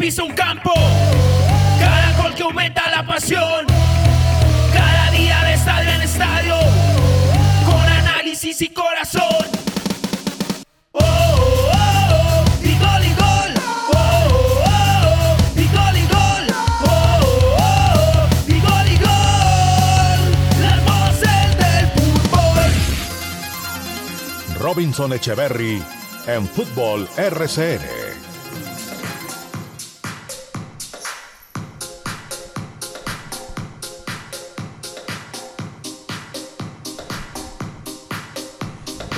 Pisa un campo, cada gol que aumenta la pasión, cada día de estadio en estadio, con análisis y corazón. Oh, oh, oh, y gol y gol. Oh, oh, oh, y gol y gol. Oh, oh, oh, y gol y gol. Las voces del fútbol. Robinson Echeverry en Fútbol RCN.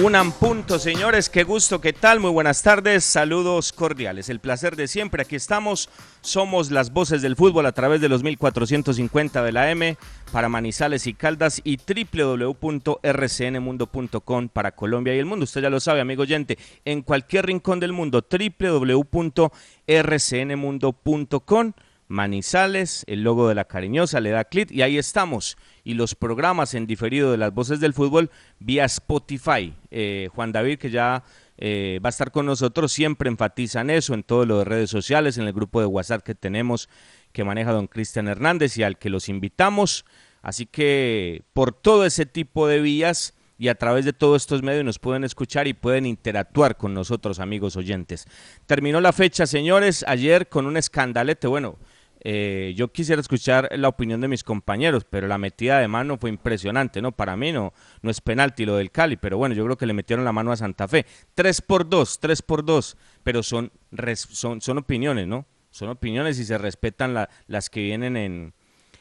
Unan punto, señores, qué gusto, qué tal, muy buenas tardes, saludos cordiales, el placer de siempre, aquí estamos, somos las voces del fútbol a través de los 1450 de la M para Manizales y Caldas y www.rcnmundo.com para Colombia y el mundo, usted ya lo sabe, amigo oyente, en cualquier rincón del mundo, www.rcnmundo.com Manizales, el logo de la cariñosa, le da clic y ahí estamos. Y los programas en diferido de las voces del fútbol vía Spotify. Eh, Juan David, que ya eh, va a estar con nosotros, siempre enfatiza en eso, en todo lo de redes sociales, en el grupo de WhatsApp que tenemos que maneja don Cristian Hernández y al que los invitamos. Así que por todo ese tipo de vías y a través de todos estos medios nos pueden escuchar y pueden interactuar con nosotros, amigos oyentes. Terminó la fecha, señores, ayer con un escandalete. Bueno, eh, yo quisiera escuchar la opinión de mis compañeros, pero la metida de mano fue impresionante, ¿no? Para mí no, no es penalti lo del Cali, pero bueno, yo creo que le metieron la mano a Santa Fe. Tres por dos, tres por dos, pero son, son, son opiniones, ¿no? Son opiniones y se respetan la, las que vienen en,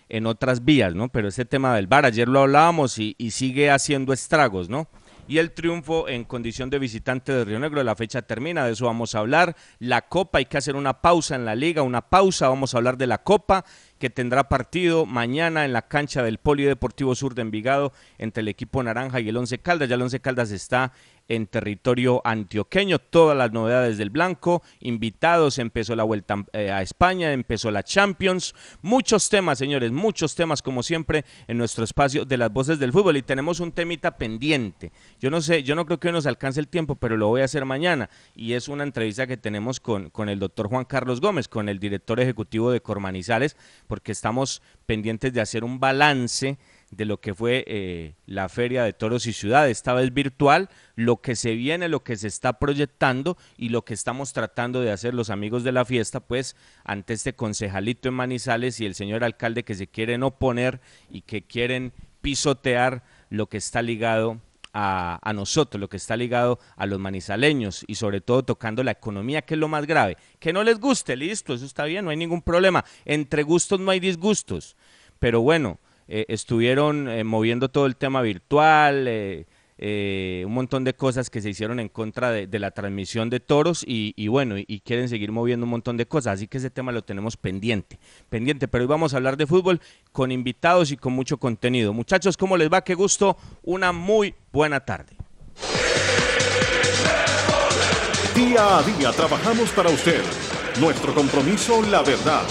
en otras vías, ¿no? Pero ese tema del VAR, ayer lo hablábamos y sigue haciendo estragos, ¿no? Y el triunfo en condición de visitante de Río Negro. La fecha termina, de eso vamos a hablar. La Copa, hay que hacer una pausa en la liga, una pausa, vamos a hablar de la Copa que tendrá partido mañana en la cancha del Polideportivo Sur de Envigado entre el equipo naranja y el Once Caldas. Ya el Once Caldas está en territorio antioqueño, todas las novedades del blanco, invitados, empezó la vuelta eh, a España, empezó la Champions, muchos temas, señores, muchos temas como siempre en nuestro espacio de las voces del fútbol. Y tenemos un temita pendiente. Yo no sé, yo no creo que nos alcance el tiempo, pero lo voy a hacer mañana. Y es una entrevista que tenemos con, con el doctor Juan Carlos Gómez, con el director ejecutivo de Cormanizales, porque estamos pendientes de hacer un balance de lo que fue eh, la Feria de Toros y Ciudad. Esta vez virtual, lo que se viene, lo que se está proyectando y lo que estamos tratando de hacer los amigos de la fiesta, pues ante este concejalito en Manizales y el señor alcalde que se quieren oponer y que quieren pisotear lo que está ligado a, a, nosotros, lo que está ligado a los manizaleños y sobre todo tocando la economía, que es lo más grave. Que no les guste, listo, eso está bien, no hay ningún problema. Entre gustos no hay disgustos. Pero bueno, eh, estuvieron eh, moviendo todo el tema virtual, eh, un montón de cosas que se hicieron en contra de, la transmisión de toros y, y bueno, y, y, quieren seguir moviendo un montón de cosas, así que ese tema lo tenemos pendiente, pendiente, pero hoy vamos a hablar de fútbol con invitados y con mucho contenido. Muchachos, ¿cómo les va? Qué gusto, una muy buena tarde. Día a día trabajamos para usted. Nuestro compromiso, la verdad.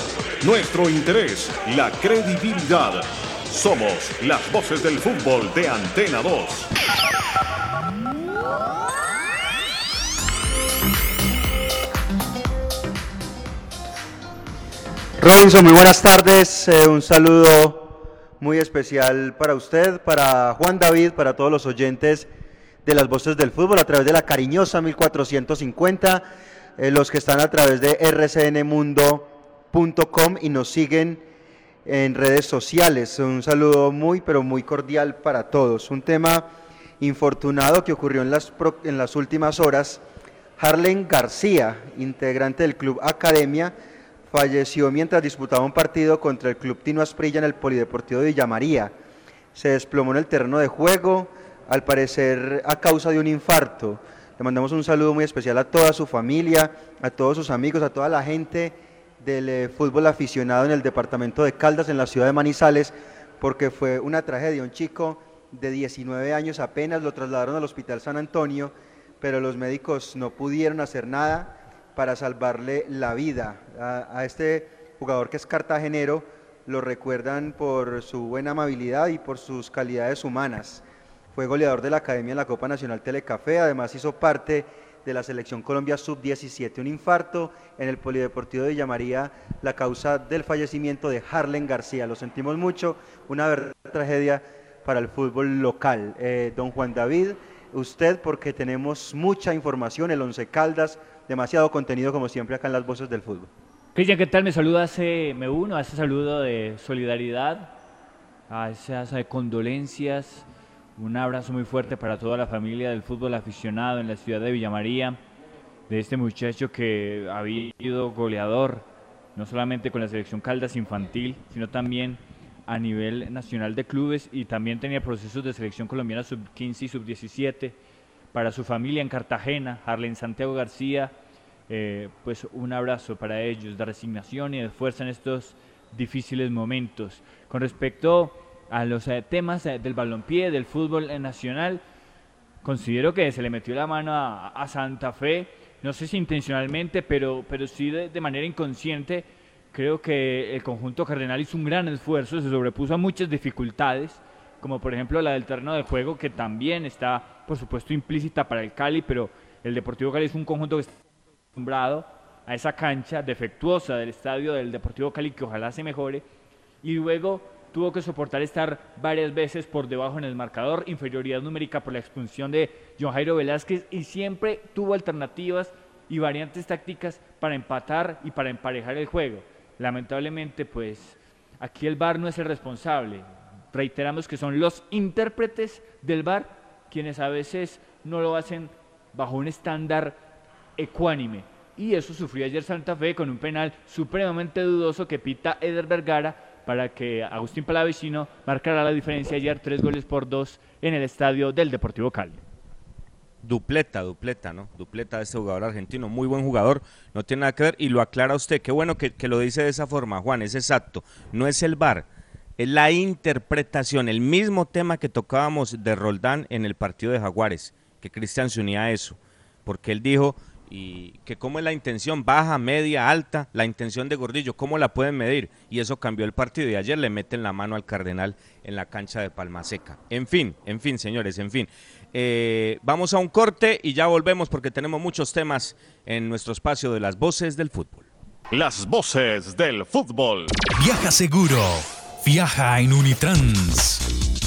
Nuestro interés, la credibilidad. Somos las voces del fútbol de Antena 2. Robinson, muy buenas tardes. Eh, un saludo muy especial para usted, para Juan David, para todos los oyentes de las voces del fútbol a través de la cariñosa 1450, eh, los que están a través de rcnmundo.com y nos siguen en redes sociales. Un saludo muy, pero muy cordial para todos. Un tema infortunado que ocurrió en las, en las últimas horas. Harlen García, integrante del Club Academia, falleció mientras disputaba un partido contra el Club Tino Asprilla en el Polideportivo de Villamaría. Se desplomó en el terreno de juego, al parecer a causa de un infarto. Le mandamos un saludo muy especial a toda su familia, a todos sus amigos, a toda la gente del eh, fútbol aficionado en el departamento de Caldas, en la ciudad de Manizales, porque fue una tragedia. Un chico de 19 años apenas lo trasladaron al Hospital San Antonio, pero los médicos no pudieron hacer nada para salvarle la vida. A, este jugador que es cartagenero lo recuerdan por su buena amabilidad y por sus calidades humanas. Fue goleador de la Academia en la Copa Nacional Telecafé, además hizo parte de la Selección Colombia Sub-17. Un infarto en el Polideportivo de Villamaría, la causa del fallecimiento de Harlen García. Lo sentimos mucho, una verdadera tragedia para el fútbol local. Eh, don Juan David, usted porque tenemos mucha información, el Once Caldas, demasiado contenido como siempre acá en las voces del fútbol. Cristian, ¿qué tal? Me saluda, me uno a ese saludo de solidaridad, a esas condolencias un abrazo muy fuerte para toda la familia del fútbol aficionado en la ciudad de Villamaría, de este muchacho que ha habido goleador, no solamente con la selección Caldas infantil, sino también a nivel nacional de clubes y también tenía procesos de selección colombiana sub-15 y sub-17 para su familia en Cartagena, Harlen Santiago García, eh, pues un abrazo para ellos de resignación y de fuerza en estos difíciles momentos. Con respecto a los eh, temas eh, del balompié, del fútbol eh, nacional. Considero que se le metió la mano a, Santa Fe, no sé si intencionalmente, pero, pero sí de, manera inconsciente. Creo que el conjunto cardenal hizo un gran esfuerzo, se sobrepuso a muchas dificultades, como por ejemplo la del terreno de juego, que también está, por supuesto, implícita para el Cali, pero el Deportivo Cali es un conjunto que está acostumbrado a esa cancha defectuosa del estadio del Deportivo Cali, que ojalá se mejore, y luego tuvo que soportar estar varias veces por debajo en el marcador, inferioridad numérica por la expulsión de John Jairo Velázquez y siempre tuvo alternativas y variantes tácticas para empatar y para emparejar el juego. Lamentablemente, pues aquí el VAR no es el responsable. Reiteramos que son los intérpretes del VAR quienes a veces no lo hacen bajo un estándar ecuánime. Y eso sufrió ayer Santa Fe con un penal supremamente dudoso que pita Eder Vergara para que Agustín Palavicino marcara la diferencia ayer tres goles por dos en el estadio del Deportivo Cali. Dupleta, dupleta, ¿no? Dupleta de este jugador argentino, muy buen jugador, no tiene nada que ver y lo aclara usted. Qué bueno que, que lo dice de esa forma, Juan, es exacto. No es el VAR, es la interpretación, el mismo tema que tocábamos de Roldán en el partido de Jaguares, que Cristian se unía a eso, porque él dijo, y que cómo es la intención, baja, media, alta, la intención de Gordillo, cómo la pueden medir. Y eso cambió el partido y ayer le meten la mano al Cardenal en la cancha de Palma Seca. En fin, en fin, señores, en fin. Eh, vamos a un corte y ya volvemos porque tenemos muchos temas en nuestro espacio de las voces del fútbol. Las voces del fútbol. Viaja seguro. Viaja en Unitrans.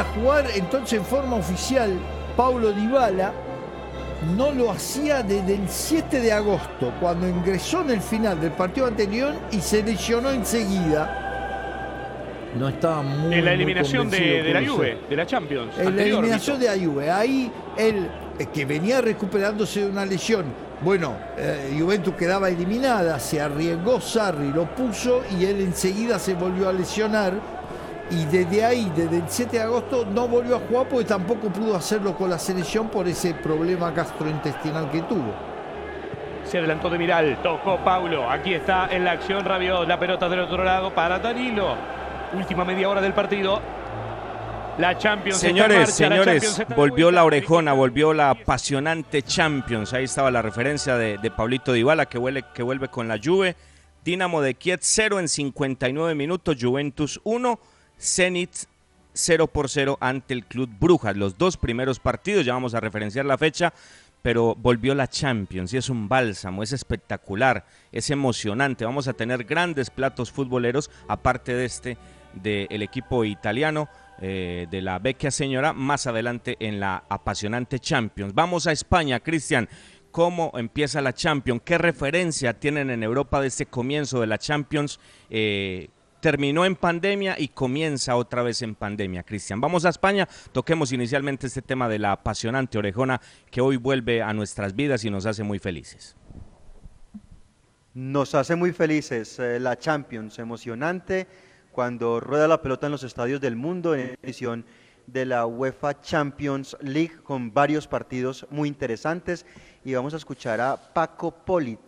A jugar entonces en forma oficial Paulo Dybala no lo hacía desde el 7 de agosto, cuando ingresó en el final del partido anterior y se lesionó enseguida. No estaba muy En la muy eliminación de, la. Juve, de la Champions. En la eliminación de la Juve, ahí él, eh, que venía recuperándose de una lesión, bueno, eh, Juventus quedaba eliminada, se arriesgó Sarri, lo puso y él enseguida se volvió a lesionar. Y desde ahí, desde el 7 de agosto, no volvió a jugar porque tampoco pudo hacerlo con la selección por ese problema gastrointestinal que tuvo. Se adelantó de Miral, tocó Paulo. Aquí está en la acción Rabiot. La pelota del otro lado para Danilo. Última media hora del partido. La Champions está en Señores, la señores, Champions volvió la orejona, volvió la apasionante Champions. Ahí estaba la referencia de, de Pablito Dybala que vuelve, que vuelve con la Juve. Dinamo de Kiev 0 en 59 minutos, Juventus 1, Zenit 0 por 0 ante el Club Brujas. Los dos primeros partidos, ya vamos a referenciar la fecha, pero volvió la Champions y es un bálsamo, es espectacular, es emocionante. Vamos a tener grandes platos futboleros, aparte de este del equipo italiano eh, de la Vecchia Señora, más adelante en la apasionante Champions. Vamos a España, Cristian. ¿Cómo empieza la Champions? ¿Qué referencia tienen en Europa de este comienzo de la Champions? Eh, terminó en pandemia y comienza otra vez en pandemia, Cristian. Vamos a España, toquemos inicialmente este tema de la apasionante orejona que hoy vuelve a nuestras vidas y nos hace muy felices. Nos hace muy felices eh, la Champions, emocionante cuando rueda la pelota en los estadios del mundo en edición de la UEFA Champions League con varios partidos muy interesantes y vamos a escuchar a Paco Polit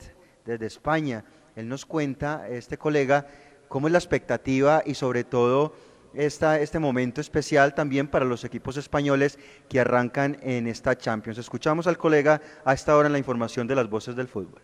desde España. Él nos cuenta, este colega, cómo es la expectativa y sobre todo esta, este momento especial también para los equipos españoles que arrancan en esta Champions. Escuchamos al colega a esta hora en la información de las voces del fútbol.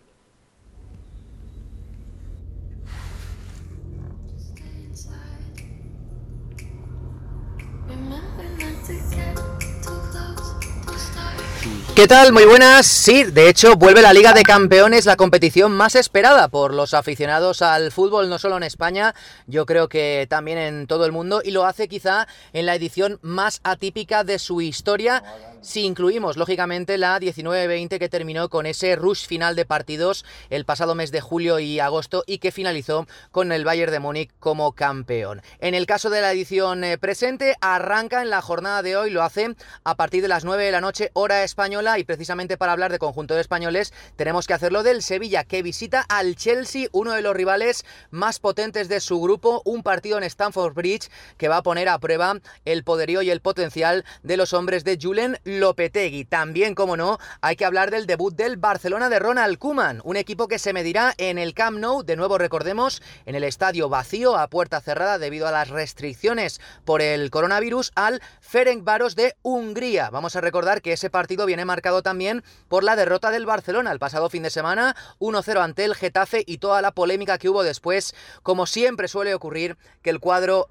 ¿Qué tal? Muy buenas. Sí, de hecho vuelve la Liga de Campeones, la competición más esperada por los aficionados al fútbol, no solo en España, yo creo que también en todo el mundo, y lo hace quizá en la edición más atípica de su historia, si incluimos lógicamente la 19-20 que terminó con ese rush final de partidos el pasado mes de julio y agosto y que finalizó con el Bayern de Múnich como campeón. En el caso de la edición eh, presente, arranca en la jornada de hoy, lo hace a partir de las 9 de la noche, hora española, y precisamente para hablar de conjunto de españoles, tenemos que hacerlo del Sevilla, que visita al Chelsea, uno de los rivales más potentes de su grupo, un partido en Stamford Bridge que va a poner a prueba el poderío y el potencial de los hombres de Julen Lopetegui. También, como no, hay que hablar del debut del Barcelona de Ronald Koeman, un equipo que se medirá en el Camp Nou, de nuevo recordemos, en el estadio vacío a puerta cerrada debido a las restricciones por el coronavirus al Ferencváros de Hungría. Vamos a recordar que ese partido viene marcado también por la derrota del Barcelona el pasado fin de semana, 1-0 ante el Getafe y toda la polémica que hubo después, como siempre suele ocurrir, que el cuadro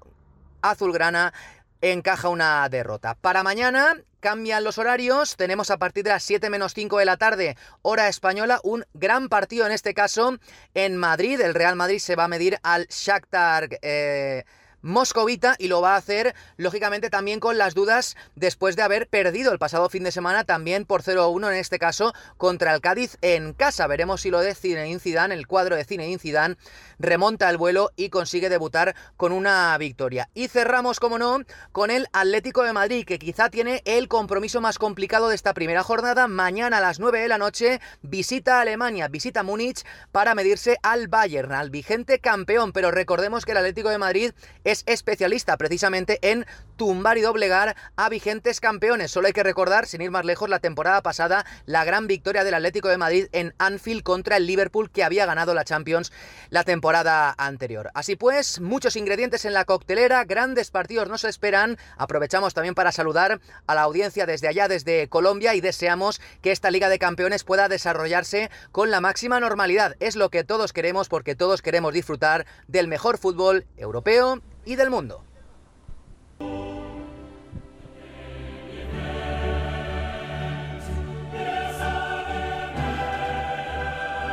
azulgrana encaja una derrota. Para mañana cambian los horarios, tenemos a partir de las 7 menos 5 de la tarde, hora española, un gran partido en este caso en Madrid. El Real Madrid se va a medir al Shakhtar... eh, moscovita y lo va a hacer lógicamente también con las dudas después de haber perdido el pasado fin de semana también por 0-1 en este caso contra el Cádiz en casa. Veremos si lo de Zinedine Zidane, el cuadro de Zinedine Zidane remonta el vuelo y consigue debutar con una victoria. Y cerramos, como no, con el Atlético de Madrid, que quizá tiene el compromiso más complicado de esta primera jornada. Mañana a las 9 de la noche visita Alemania, visita Múnich para medirse al Bayern, al vigente campeón. Pero recordemos que el Atlético de Madrid es especialista precisamente en tumbar y doblegar a vigentes campeones. Solo hay que recordar, sin ir más lejos, la temporada pasada, la gran victoria del Atlético de Madrid en Anfield contra el Liverpool que había ganado la Champions la temporada anterior. Así pues, muchos ingredientes en la coctelera, grandes partidos nos esperan. Aprovechamos también para saludar a la audiencia desde allá, desde Colombia, y deseamos que esta Liga de Campeones pueda desarrollarse con la máxima normalidad. Es lo que todos queremos porque todos queremos disfrutar del mejor fútbol europeo y del mundo.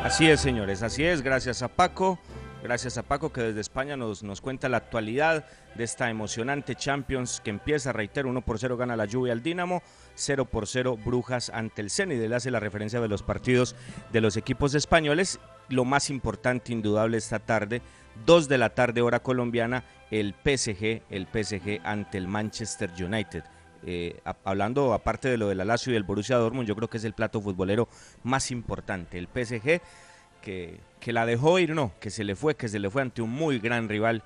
Así es, señores, así es, gracias a Paco. Gracias a Paco que desde España nos, nos cuenta la actualidad de esta emocionante Champions que empieza, reitero, 1 por 0 gana la lluvia al Dinamo, 0 por 0 Brujas ante el Zenit. Él hace la referencia de los partidos de los equipos españoles. Lo más importante, indudable, esta tarde, 2 de la tarde hora colombiana, el PSG, el PSG ante el Manchester United. Eh, hablando aparte de lo del Lazio y el Borussia Dortmund, yo creo que es el plato futbolero más importante. El PSG que, que la dejó ir, no, que se le fue, que se le fue ante un muy gran rival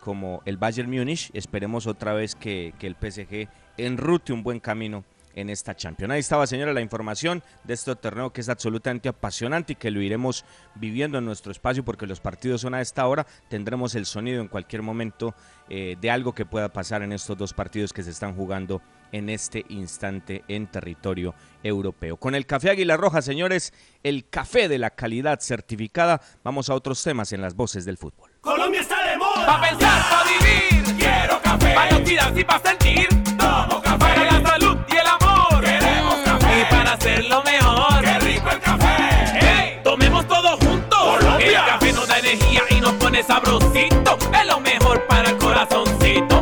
como el Bayern Múnich. Esperemos otra vez que, que el PSG enrute un buen camino en esta Champions. Ahí estaba, señora, la información de este torneo que es absolutamente apasionante y que lo iremos viviendo en nuestro espacio porque los partidos son a esta hora. Tendremos el sonido en cualquier momento eh, de algo que pueda pasar en estos dos partidos que se están jugando en este instante en territorio europeo. Con el café Águila Roja, señores, el café de la calidad certificada. Vamos a otros temas en las voces del fútbol. Colombia está de moda. Pa' pensar, pa' vivir. Quiero café. Pa' identidad y pa' sentir. Hacerlo mejor. Qué rico el café. Hey, tomemos todos juntos. Colombia. El café nos da energía y nos pone sabrosito. Es lo mejor para el corazoncito.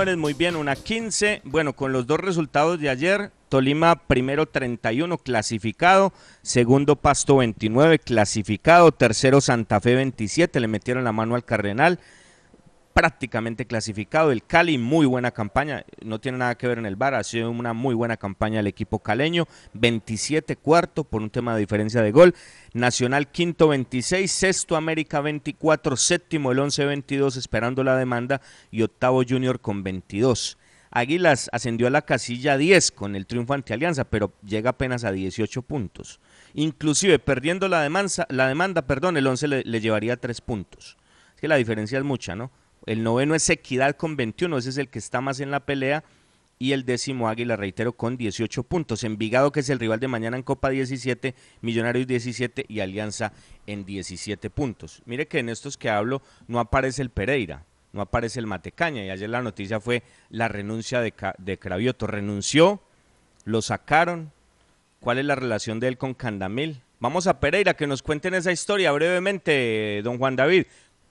Señores, muy bien, una 15. Bueno, con los dos resultados de ayer, Tolima primero 31 clasificado, segundo Pasto 29 clasificado, tercero Santa Fe 27, le metieron la mano al Cardenal, prácticamente clasificado. El Cali, muy buena campaña, no tiene nada que ver en el bar, ha sido una muy buena campaña el equipo caleño. 27 cuarto por un tema de diferencia de gol. Nacional quinto 26, sexto América 24, séptimo el 11 22 esperando la demanda y octavo Junior con 22. Águilas ascendió a la casilla 10 con el triunfo ante Alianza, pero llega apenas a 18 puntos. Inclusive perdiendo la demanda, la demanda perdón, el 11 le, le llevaría 3 puntos. Es que la diferencia es mucha, ¿no? El noveno es Equidad con 21, ese es el que está más en la pelea. Y el décimo Águila, reitero, con 18 puntos. Envigado, que es el rival de mañana en Copa 17, Millonarios 17 y Alianza en 17 puntos. Mire que en estos que hablo no aparece el Pereira, no aparece el Matecaña. Y ayer la noticia fue la renuncia de, de Cravioto. Renunció, lo sacaron. ¿Cuál es la relación de él con Candamil? Vamos a Pereira, que nos cuenten esa historia brevemente, don Juan David.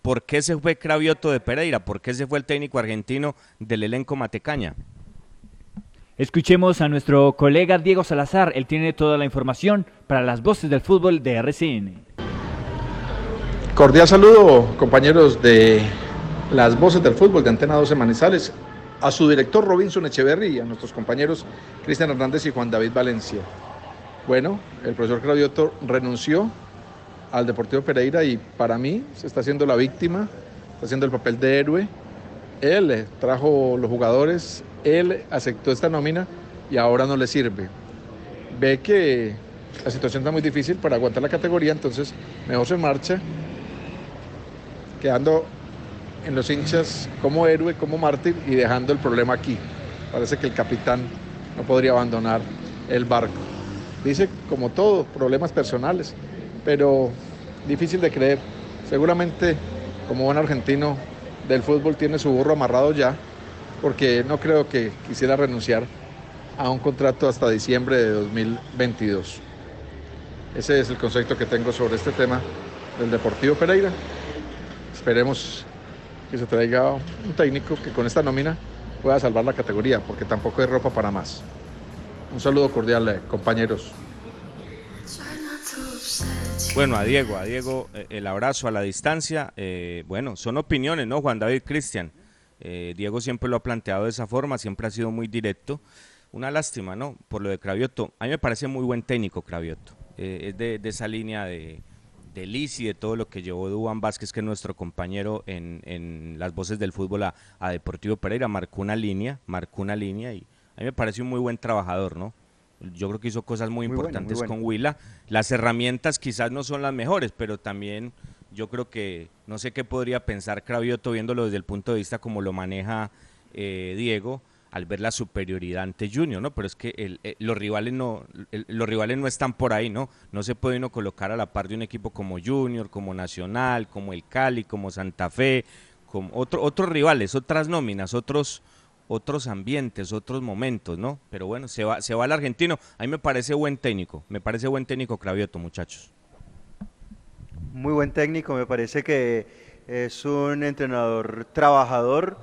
¿Por qué se fue Cravioto de Pereira? ¿Por qué se fue el técnico argentino del elenco Matecaña? Escuchemos a nuestro colega Diego Salazar, él tiene toda la información para las voces del fútbol de RCN. Cordial saludo, compañeros de las voces del fútbol de Antena 12 Manizales, a su director Robinson Echeverry y a nuestros compañeros Cristian Hernández y Juan David Valencia. Bueno, el profesor Cravioto renunció al Deportivo Pereira y para mí se está haciendo la víctima, está haciendo el papel de héroe. Él eh, trajo los jugadores, él aceptó esta nómina y ahora no le sirve. Ve que la situación está muy difícil para aguantar la categoría, entonces mejor se marcha quedando en los hinchas como héroe, como mártir y dejando el problema aquí. Parece que el capitán no podría abandonar el barco. Dice, como todo, problemas personales, pero difícil de creer. Seguramente, como buen argentino del fútbol, tiene su burro amarrado ya, porque no creo que quisiera renunciar a un contrato hasta diciembre de 2022. Ese es el concepto que tengo sobre este tema del Deportivo Pereira. Esperemos que se traiga un técnico que con esta nómina pueda salvar la categoría, porque tampoco hay ropa para más. Un saludo cordial, eh, compañeros. Bueno, a Diego, a Diego eh, el abrazo a la distancia. eh, bueno, son opiniones, ¿no? Juan David Cristian. Eh, Diego siempre lo ha planteado de esa forma, siempre ha sido muy directo. Una lástima, ¿no? Por lo de Cravioto. A mí me parece muy buen técnico Cravioto. Eh, es de, esa línea de, de Liz y de todo lo que llevó Duan Vázquez, que es nuestro compañero en, en las voces del fútbol a, a Deportivo Pereira. Marcó una línea, marcó una línea y a mí me parece un muy buen trabajador, ¿no? Yo creo que hizo cosas muy, Muy bueno, importantes muy bueno. con Huila. Las herramientas quizás no son las mejores, pero también yo creo que no sé qué podría pensar Cravioto viéndolo desde el punto de vista como lo maneja eh, Diego al ver la superioridad ante Junior, ¿no? Pero es que el- eh, los rivales no el- los rivales no están por ahí, ¿no? No se puede uno colocar a la par de un equipo como Junior, como Nacional, como el Cali, como Santa Fe, como otro, otros rivales, otras nóminas, otros otros ambientes, otros momentos, ¿no? Pero bueno, se va, se va al argentino. A mí me parece buen técnico, me parece buen técnico Cravioto, muchachos. Muy buen técnico, me parece que es un entrenador trabajador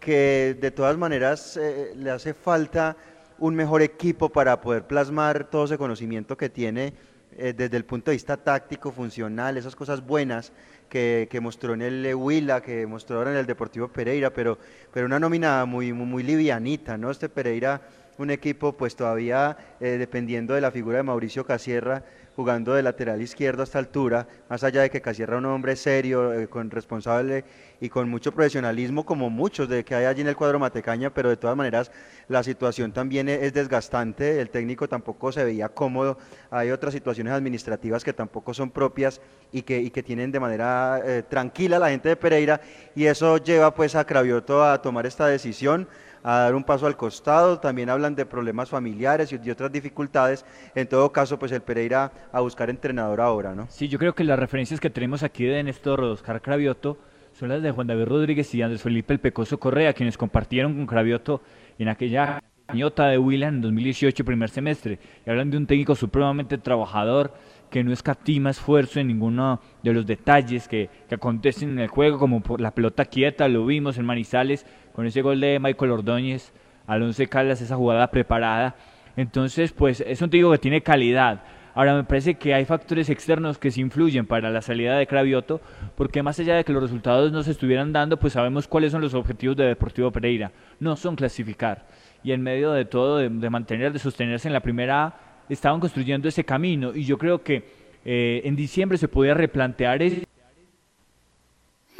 que de todas maneras eh, le hace falta un mejor equipo para poder plasmar todo ese conocimiento que tiene eh, desde el punto de vista táctico, funcional, esas cosas buenas que, mostró en el Huila, que mostró ahora en el Deportivo Pereira, pero, pero una nómina muy, muy, livianita, ¿no? Este Pereira, un equipo pues todavía eh, dependiendo de la figura de Mauricio Casierra, jugando de lateral izquierdo a esta altura, más allá de que Casierra es un hombre serio, eh, con responsable y con mucho profesionalismo, como muchos de que hay allí en el cuadro Matecaña, pero de todas maneras la situación también e-, es desgastante, el técnico tampoco se veía cómodo, hay otras situaciones administrativas que tampoco son propias y que, y que tienen de manera eh, tranquila la gente de Pereira, y eso lleva pues a Cravioto a tomar esta decisión a dar un paso al costado, también hablan de problemas familiares y de otras dificultades, en todo caso pues el Pereira a buscar entrenador ahora, ¿no? Sí, yo creo que las referencias que tenemos aquí de Néstor Oscar Cravioto son las de Juan David Rodríguez y Andrés Felipe El Pecoso Correa, quienes compartieron con Cravioto en aquella cañota de Willan en 2018, primer semestre, y hablan de un técnico supremamente trabajador, que no escatima esfuerzo en ninguno de los detalles que, que, acontecen en el juego, como por la pelota quieta, lo vimos en Manizales, con ese gol de Michael Ordóñez, Alonso Caldas, esa jugada preparada. Entonces, pues es un técnico que tiene calidad. Ahora me parece que hay factores externos que se influyen para la salida de Cravioto, porque más allá de que los resultados no se estuvieran dando, pues sabemos cuáles son los objetivos de Deportivo Pereira. No son clasificar. Y en medio de todo, de, mantener, de sostenerse en la primera A, estaban construyendo ese camino. Y yo creo que eh, en diciembre se podía replantear esa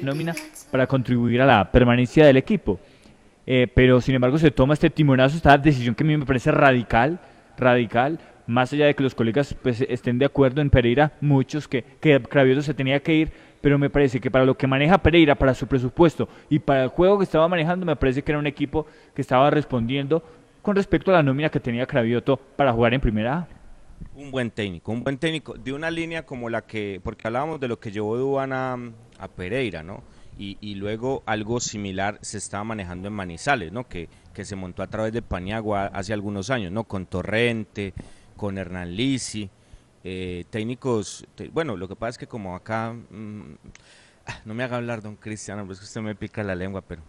nómina para contribuir a la permanencia del equipo. Eh, pero sin embargo se toma este timonazo, esta decisión que a mí me parece radical, radical, más allá de que los colegas pues, estén de acuerdo en Pereira, muchos que, que se tenía que ir, pero me parece que para lo que maneja Pereira, para su presupuesto y para el juego que estaba manejando, me parece que era un equipo que estaba respondiendo con respecto a la nómina que tenía Cravioto para jugar en primera Un buen técnico, un buen técnico de una línea como la que, porque hablábamos de lo que llevó a, a Pereira, ¿no? Y, luego algo similar se estaba manejando en Manizales, ¿no? Que, que se montó a través de Paniagua hace algunos años, ¿no? Con Torrente, con Hernán Lisi, eh, técnicos, bueno, lo que pasa es que como acá, mm, ah, no me haga hablar don Cristiano, pues que usted me pica la lengua, pero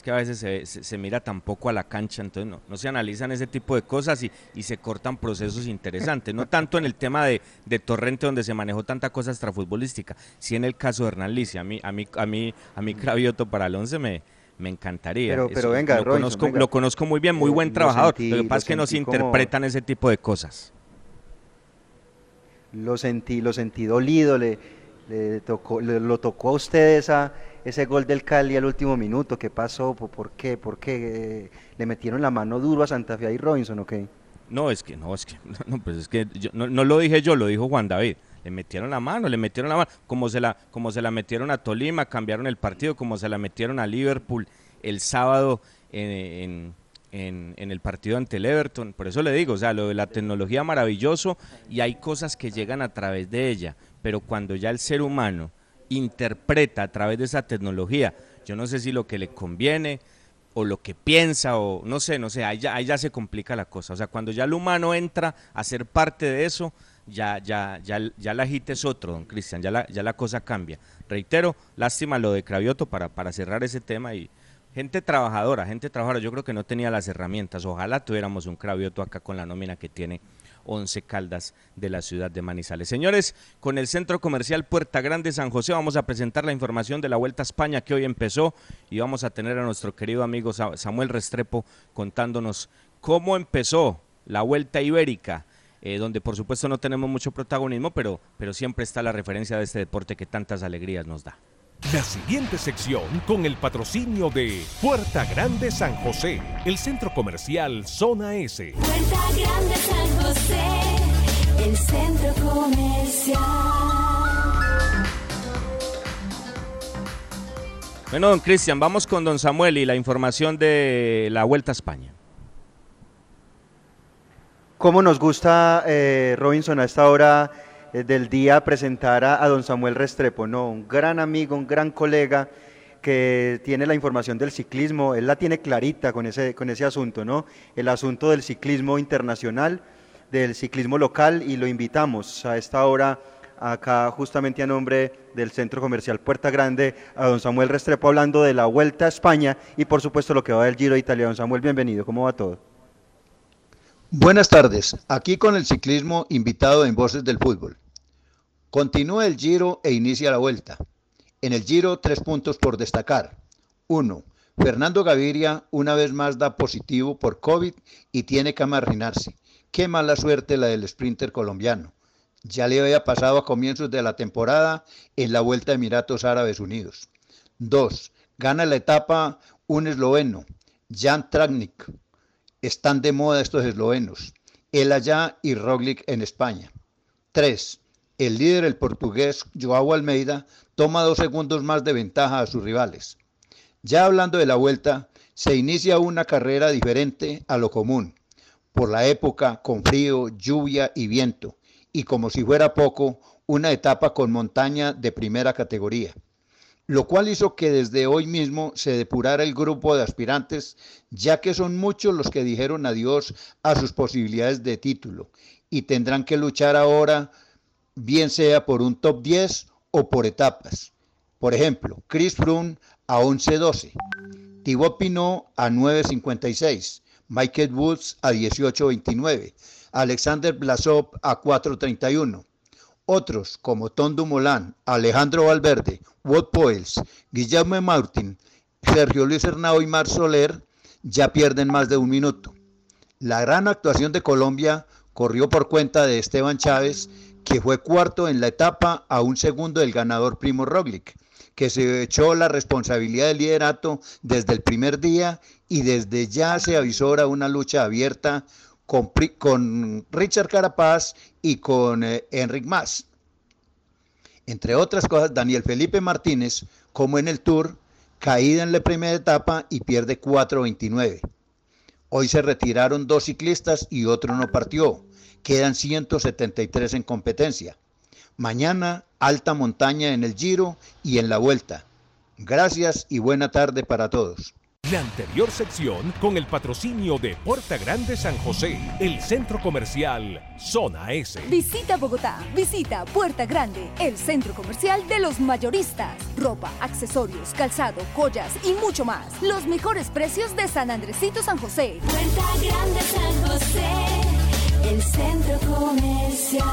es que a veces se, se, mira tampoco a la cancha, entonces no, no se analizan ese tipo de cosas y, y, se cortan procesos interesantes, no tanto en el tema de, de Torrente donde se manejó tanta cosa extrafutbolística, sí en el caso de Hernán Lice, a mí, a mí, a mí, a mí Cravioto para el 11 me, me encantaría. Pero, pero venga, lo, conozco, lo conozco muy bien, muy buen trabajador, lo que pasa es que no se interpretan ese tipo de cosas. Lo sentí, lo sentí dolido, le, le tocó, le, lo tocó a usted esa ese gol del Cali al último minuto, ¿qué pasó? ¿Por qué? ¿Por qué le metieron la mano duro a Santa Fe y Robinson o qué? No, es que no, es que no, pues es que no, lo dije yo, lo dijo Juan David. Le metieron la mano, le metieron la mano, como se la, como se la metieron a Tolima, cambiaron el partido, como se la metieron a Liverpool el sábado en, en, en, el partido ante el Everton. Por eso le digo, o sea, lo de la tecnología maravilloso y hay cosas que llegan a través de ella, pero cuando ya el ser humano interpreta a través de esa tecnología. Yo no sé si lo que le conviene o lo que piensa o no sé, no sé, ahí ya, se complica la cosa. O sea, cuando ya el humano entra a ser parte de eso, ya, ya, ya, ya la agite es otro, don Cristian, ya la, ya la cosa cambia. Reitero, lástima lo de Cravioto para, para cerrar ese tema y gente trabajadora, gente trabajadora, yo creo que no tenía las herramientas. Ojalá tuviéramos un Cravioto acá con la nómina que tiene Once Caldas de la ciudad de Manizales. Señores, con el Centro Comercial Puerta Grande San José vamos a presentar la información de la Vuelta a España que hoy empezó y vamos a tener a nuestro querido amigo Samuel Restrepo contándonos cómo empezó la Vuelta Ibérica. Eh, donde por supuesto no tenemos mucho protagonismo, pero, pero siempre está la referencia de este deporte que tantas alegrías nos da. La siguiente sección con el patrocinio de Puerta Grande San José, el centro comercial Zona S. Puerta Grande San José, el centro comercial. Bueno, don Cristian, vamos con don Samuel y la información de la Vuelta a España. ¿Cómo nos gusta, eh, Robinson, a esta hora? Eh, del día presentar a, don Samuel Restrepo, no, un gran amigo, un gran colega, que tiene la información del ciclismo, él la tiene clarita con ese, con ese asunto, ¿no? El asunto del ciclismo internacional, del ciclismo local y lo invitamos a esta hora acá justamente a nombre del Centro Comercial Puerta Grande, a don Samuel Restrepo hablando de la Vuelta a España y por supuesto lo que va del Giro de Italia. Don Samuel, bienvenido, ¿cómo va todo? Buenas tardes, aquí con el ciclismo invitado en Voces del Fútbol. Continúa el Giro e inicia la Vuelta. En el Giro, tres puntos por destacar. Uno, Fernando Gaviria una vez más da positivo por COVID y tiene que amarginarse. Qué mala suerte la del sprinter colombiano. Ya le había pasado a comienzos de la temporada en la Vuelta a Emiratos Árabes Unidos. Dos, Gana la etapa un esloveno, Jan Travnik. Están de moda estos eslovenos. Él allá y Roglic en España. Tres, El líder, el portugués Joao Almeida, toma dos segundos más de ventaja a sus rivales. Ya hablando de la vuelta, se inicia una carrera diferente a lo común, por la época con frío, lluvia y viento, y como si fuera poco, una etapa con montaña de primera categoría, lo cual hizo que desde hoy mismo se depurara el grupo de aspirantes, ya que son muchos los que dijeron adiós a sus posibilidades de título y tendrán que luchar ahora, bien sea por un top 10 o por etapas. Por ejemplo, Chris Froome a 11.12, Thibaut Pinot a 9.56, Michael Woods a 18.29, Alexander Blasov a 4.31. Otros como Tom Dumoulin, Alejandro Valverde, Wout Poels, Guillermo Martin, Sergio Luis Hernao y Mar Soler ya pierden más de un minuto. La gran actuación de Colombia corrió por cuenta de Esteban Chávez, que fue cuarto en la etapa a un segundo del ganador Primo Roglic, que se echó la responsabilidad del liderato desde el primer día y desde ya se avisora una lucha abierta con, Richard Carapaz y con eh, Enric Mas. Entre otras cosas, Daniel Felipe Martínez, como en el Tour, caída en la primera etapa y pierde 4.29. Hoy se retiraron dos ciclistas y otro no partió. Quedan 173 en competencia. Mañana, alta montaña en el Giro y en la Vuelta. Gracias y buena tarde para todos. La anterior sección con el patrocinio de Puerta Grande San José, el centro comercial Zona S. Visita Bogotá, visita Puerta Grande, el centro comercial de los mayoristas. Ropa, accesorios, calzado, joyas y mucho más. Los mejores precios de San Andresito San José. Puerta Grande San José, el centro comercial.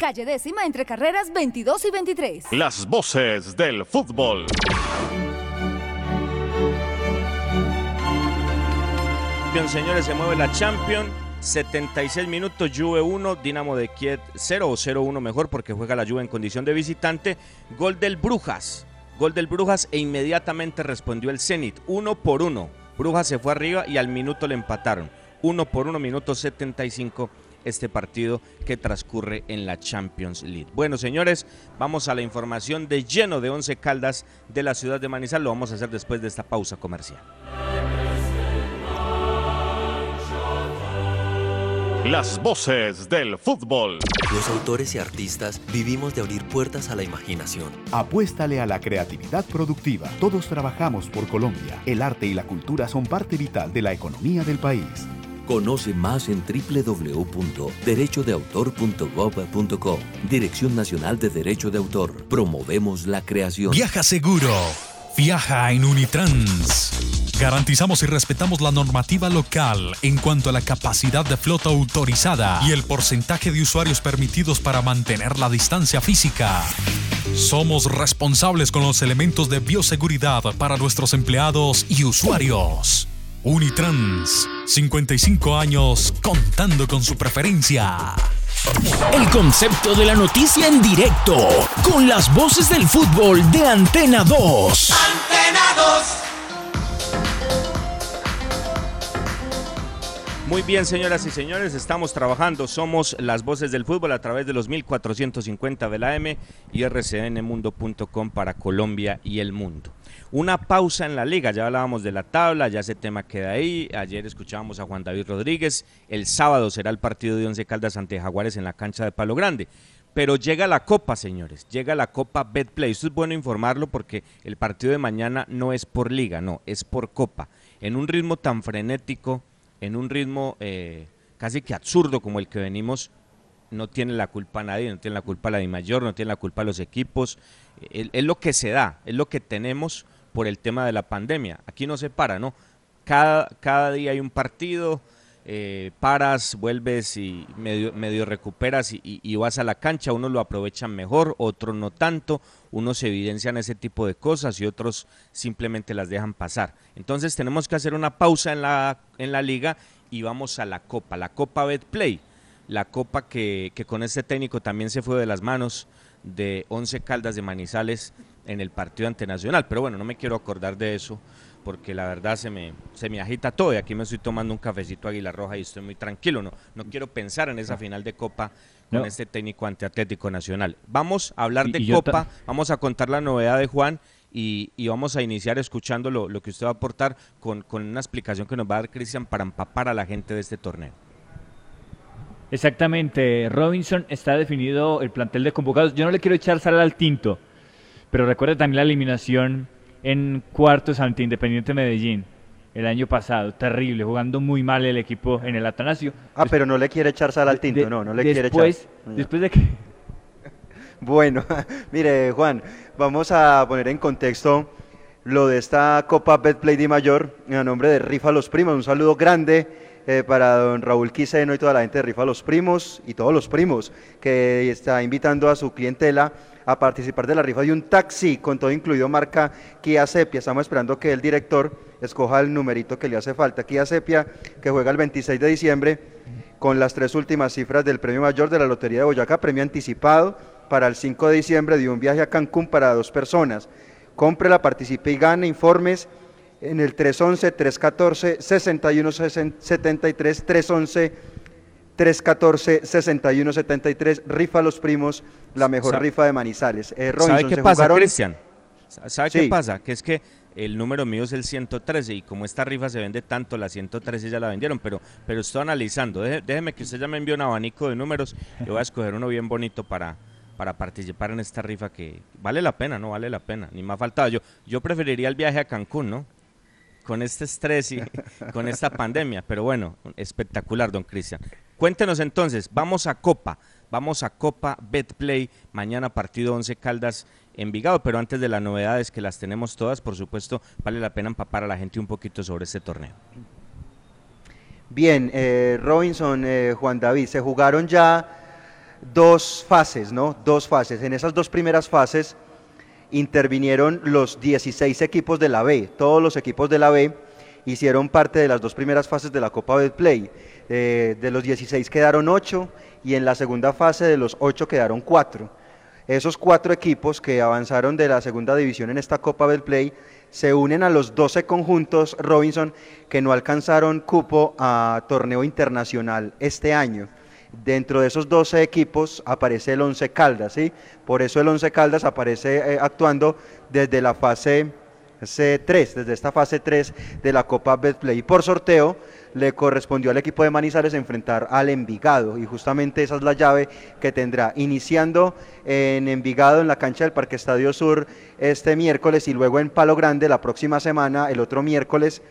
Calle décima entre carreras 22 y 23. Las voces del fútbol. Bien, señores, se mueve la Champions. 76 minutos, Juve 1, Dinamo de Kiev 0 o 0-1 mejor porque juega la Juve en condición de visitante. Gol del Brujas, gol del Brujas e inmediatamente respondió el Zenit, 1 por 1. Brujas se fue arriba y al minuto le empataron. 1 por 1, minuto 75 este partido que transcurre en la Champions League. Bueno, señores, vamos a la información de lleno de 11 caldas de la ciudad de Manizal. Lo vamos a hacer después de esta pausa comercial. Las voces del fútbol. Los autores y artistas vivimos de abrir puertas a la imaginación. Apuéstale a la creatividad productiva. Todos trabajamos por Colombia. El arte y la cultura son parte vital de la economía del país. Conoce más en www.derechodeautor.gov.co. Dirección Nacional de Derecho de Autor. Promovemos la creación. Viaja seguro. Viaja en Unitrans. Garantizamos y respetamos la normativa local en cuanto a la capacidad de flota autorizada y el porcentaje de usuarios permitidos para mantener la distancia física. Somos responsables con los elementos de bioseguridad para nuestros empleados y usuarios. Unitrans, 55 años contando con su preferencia. El concepto de la noticia en directo, con las voces del fútbol de Antena 2. Antena 2. Muy bien, señoras y señores, estamos trabajando. Somos las voces del fútbol a través de los 1450 de la M y rcnmundo.com para Colombia y el mundo. Una pausa en la liga, ya hablábamos de la tabla, ya ese tema queda ahí. Ayer escuchábamos a Juan David Rodríguez. El sábado será el partido de Once Caldas ante Jaguares en la cancha de Palo Grande. Pero llega la Copa, señores, llega la Copa Betplay. Esto es bueno informarlo porque el partido de mañana no es por liga, no, es por Copa. En un ritmo tan frenético, en un ritmo eh, casi que absurdo como el que venimos, no tiene la culpa nadie, no tiene la culpa la de mayor, no tiene la culpa los equipos. Es, es lo que se da, es lo que tenemos por el tema de la pandemia. Aquí no se para, ¿no? Cada, cada día hay un partido, eh, paras, vuelves y medio, medio recuperas y, y- vas a la cancha, unos lo aprovechan mejor, otros no tanto, unos evidencian ese tipo de cosas y otros simplemente las dejan pasar. Entonces tenemos que hacer una pausa en la, en la liga y vamos a la Copa, la Copa Betplay, la Copa que, que con este técnico también se fue de las manos de 11 Caldas de Manizales en el partido ante Nacional, pero bueno, no me quiero acordar de eso porque la verdad se me, se me agita todo y aquí me estoy tomando un cafecito Águila Roja y estoy muy tranquilo, no, no quiero pensar en esa final de Copa con No. este técnico ante Atlético Nacional. Vamos a hablar Y- de y Copa, vamos a contar la novedad de Juan y, y vamos a iniciar escuchando lo, lo que usted va a aportar con, con una explicación que nos va a dar Cristian para empapar a la gente de este torneo. Exactamente, Robinson está definido el plantel de convocados. Yo no le quiero echar sal al tinto, pero recuerda también la eliminación en cuartos ante Independiente Medellín el año pasado. Terrible, jugando muy mal el equipo en el Atanasio. Ah, pero no le quiere echar sal al tinto, de- no, no le después, quiere echar. Después de que... Bueno, mire Juan, vamos a poner en contexto lo de esta Copa Betplay de Mayor a nombre de Rifa Los Primos. Un saludo grande eh, para don Raúl Quiseno y toda la gente de Rifa Los Primos y todos los primos que está invitando a su clientela a participar de la rifa de un taxi con todo incluido marca Kia Sepia. Estamos esperando que el director escoja el numerito que le hace falta. Kia Sepia que juega el 26 de diciembre con las tres últimas cifras del premio mayor de la Lotería de Boyacá, premio anticipado para el 5 de diciembre de un viaje a Cancún para dos personas. Cómprela, participe y gane informes en el 311-314-6173, 311-314-6173, rifa los primos, la mejor rifa de Manizales. Eh, ¿Sabe qué se pasa, jugaron- Cristian? Sa- ¿Sabe qué pasa? Que es que el número mío es el 113 y como esta rifa se vende tanto, la 113 ya la vendieron, pero, pero estoy analizando. Deje- déjeme que usted ya me envíe un abanico de números. Yo voy a escoger uno bien bonito para, para participar en esta rifa que vale la pena, no vale la pena. Ni más faltaba. Yo, yo preferiría el viaje a Cancún, ¿no? Con este estrés y con esta pandemia. Pero bueno, espectacular, don Cristian. Cuéntenos entonces, vamos a Copa, vamos a Copa Betplay, mañana partido 11 Caldas Envigado, pero antes de las novedades que las tenemos todas, por supuesto, vale la pena empapar a la gente un poquito sobre este torneo. Bien, eh, Robinson, eh, Juan David, se jugaron ya dos fases, ¿no? Dos fases. En esas dos primeras fases intervinieron los 16 equipos de la B. Todos los equipos de la B hicieron parte de las dos primeras fases de la Copa Betplay. Eh, de los 16 quedaron 8 y en la segunda fase de los 8 quedaron 4. Esos cuatro equipos que avanzaron de la segunda división en esta Copa Betplay se unen a los 12 conjuntos Robinson que no alcanzaron cupo a torneo internacional este año. Dentro de esos 12 equipos aparece el 11 Caldas, ¿sí? Por eso el 11 Caldas aparece eh, actuando desde la fase C3, desde esta fase 3 de la Copa Betplay. Y por sorteo le correspondió al equipo de Manizales enfrentar al Envigado y justamente esa es la llave que tendrá iniciando en Envigado en la cancha del Parque Estadio Sur este miércoles y luego en Palo Grande la próxima semana, el otro miércoles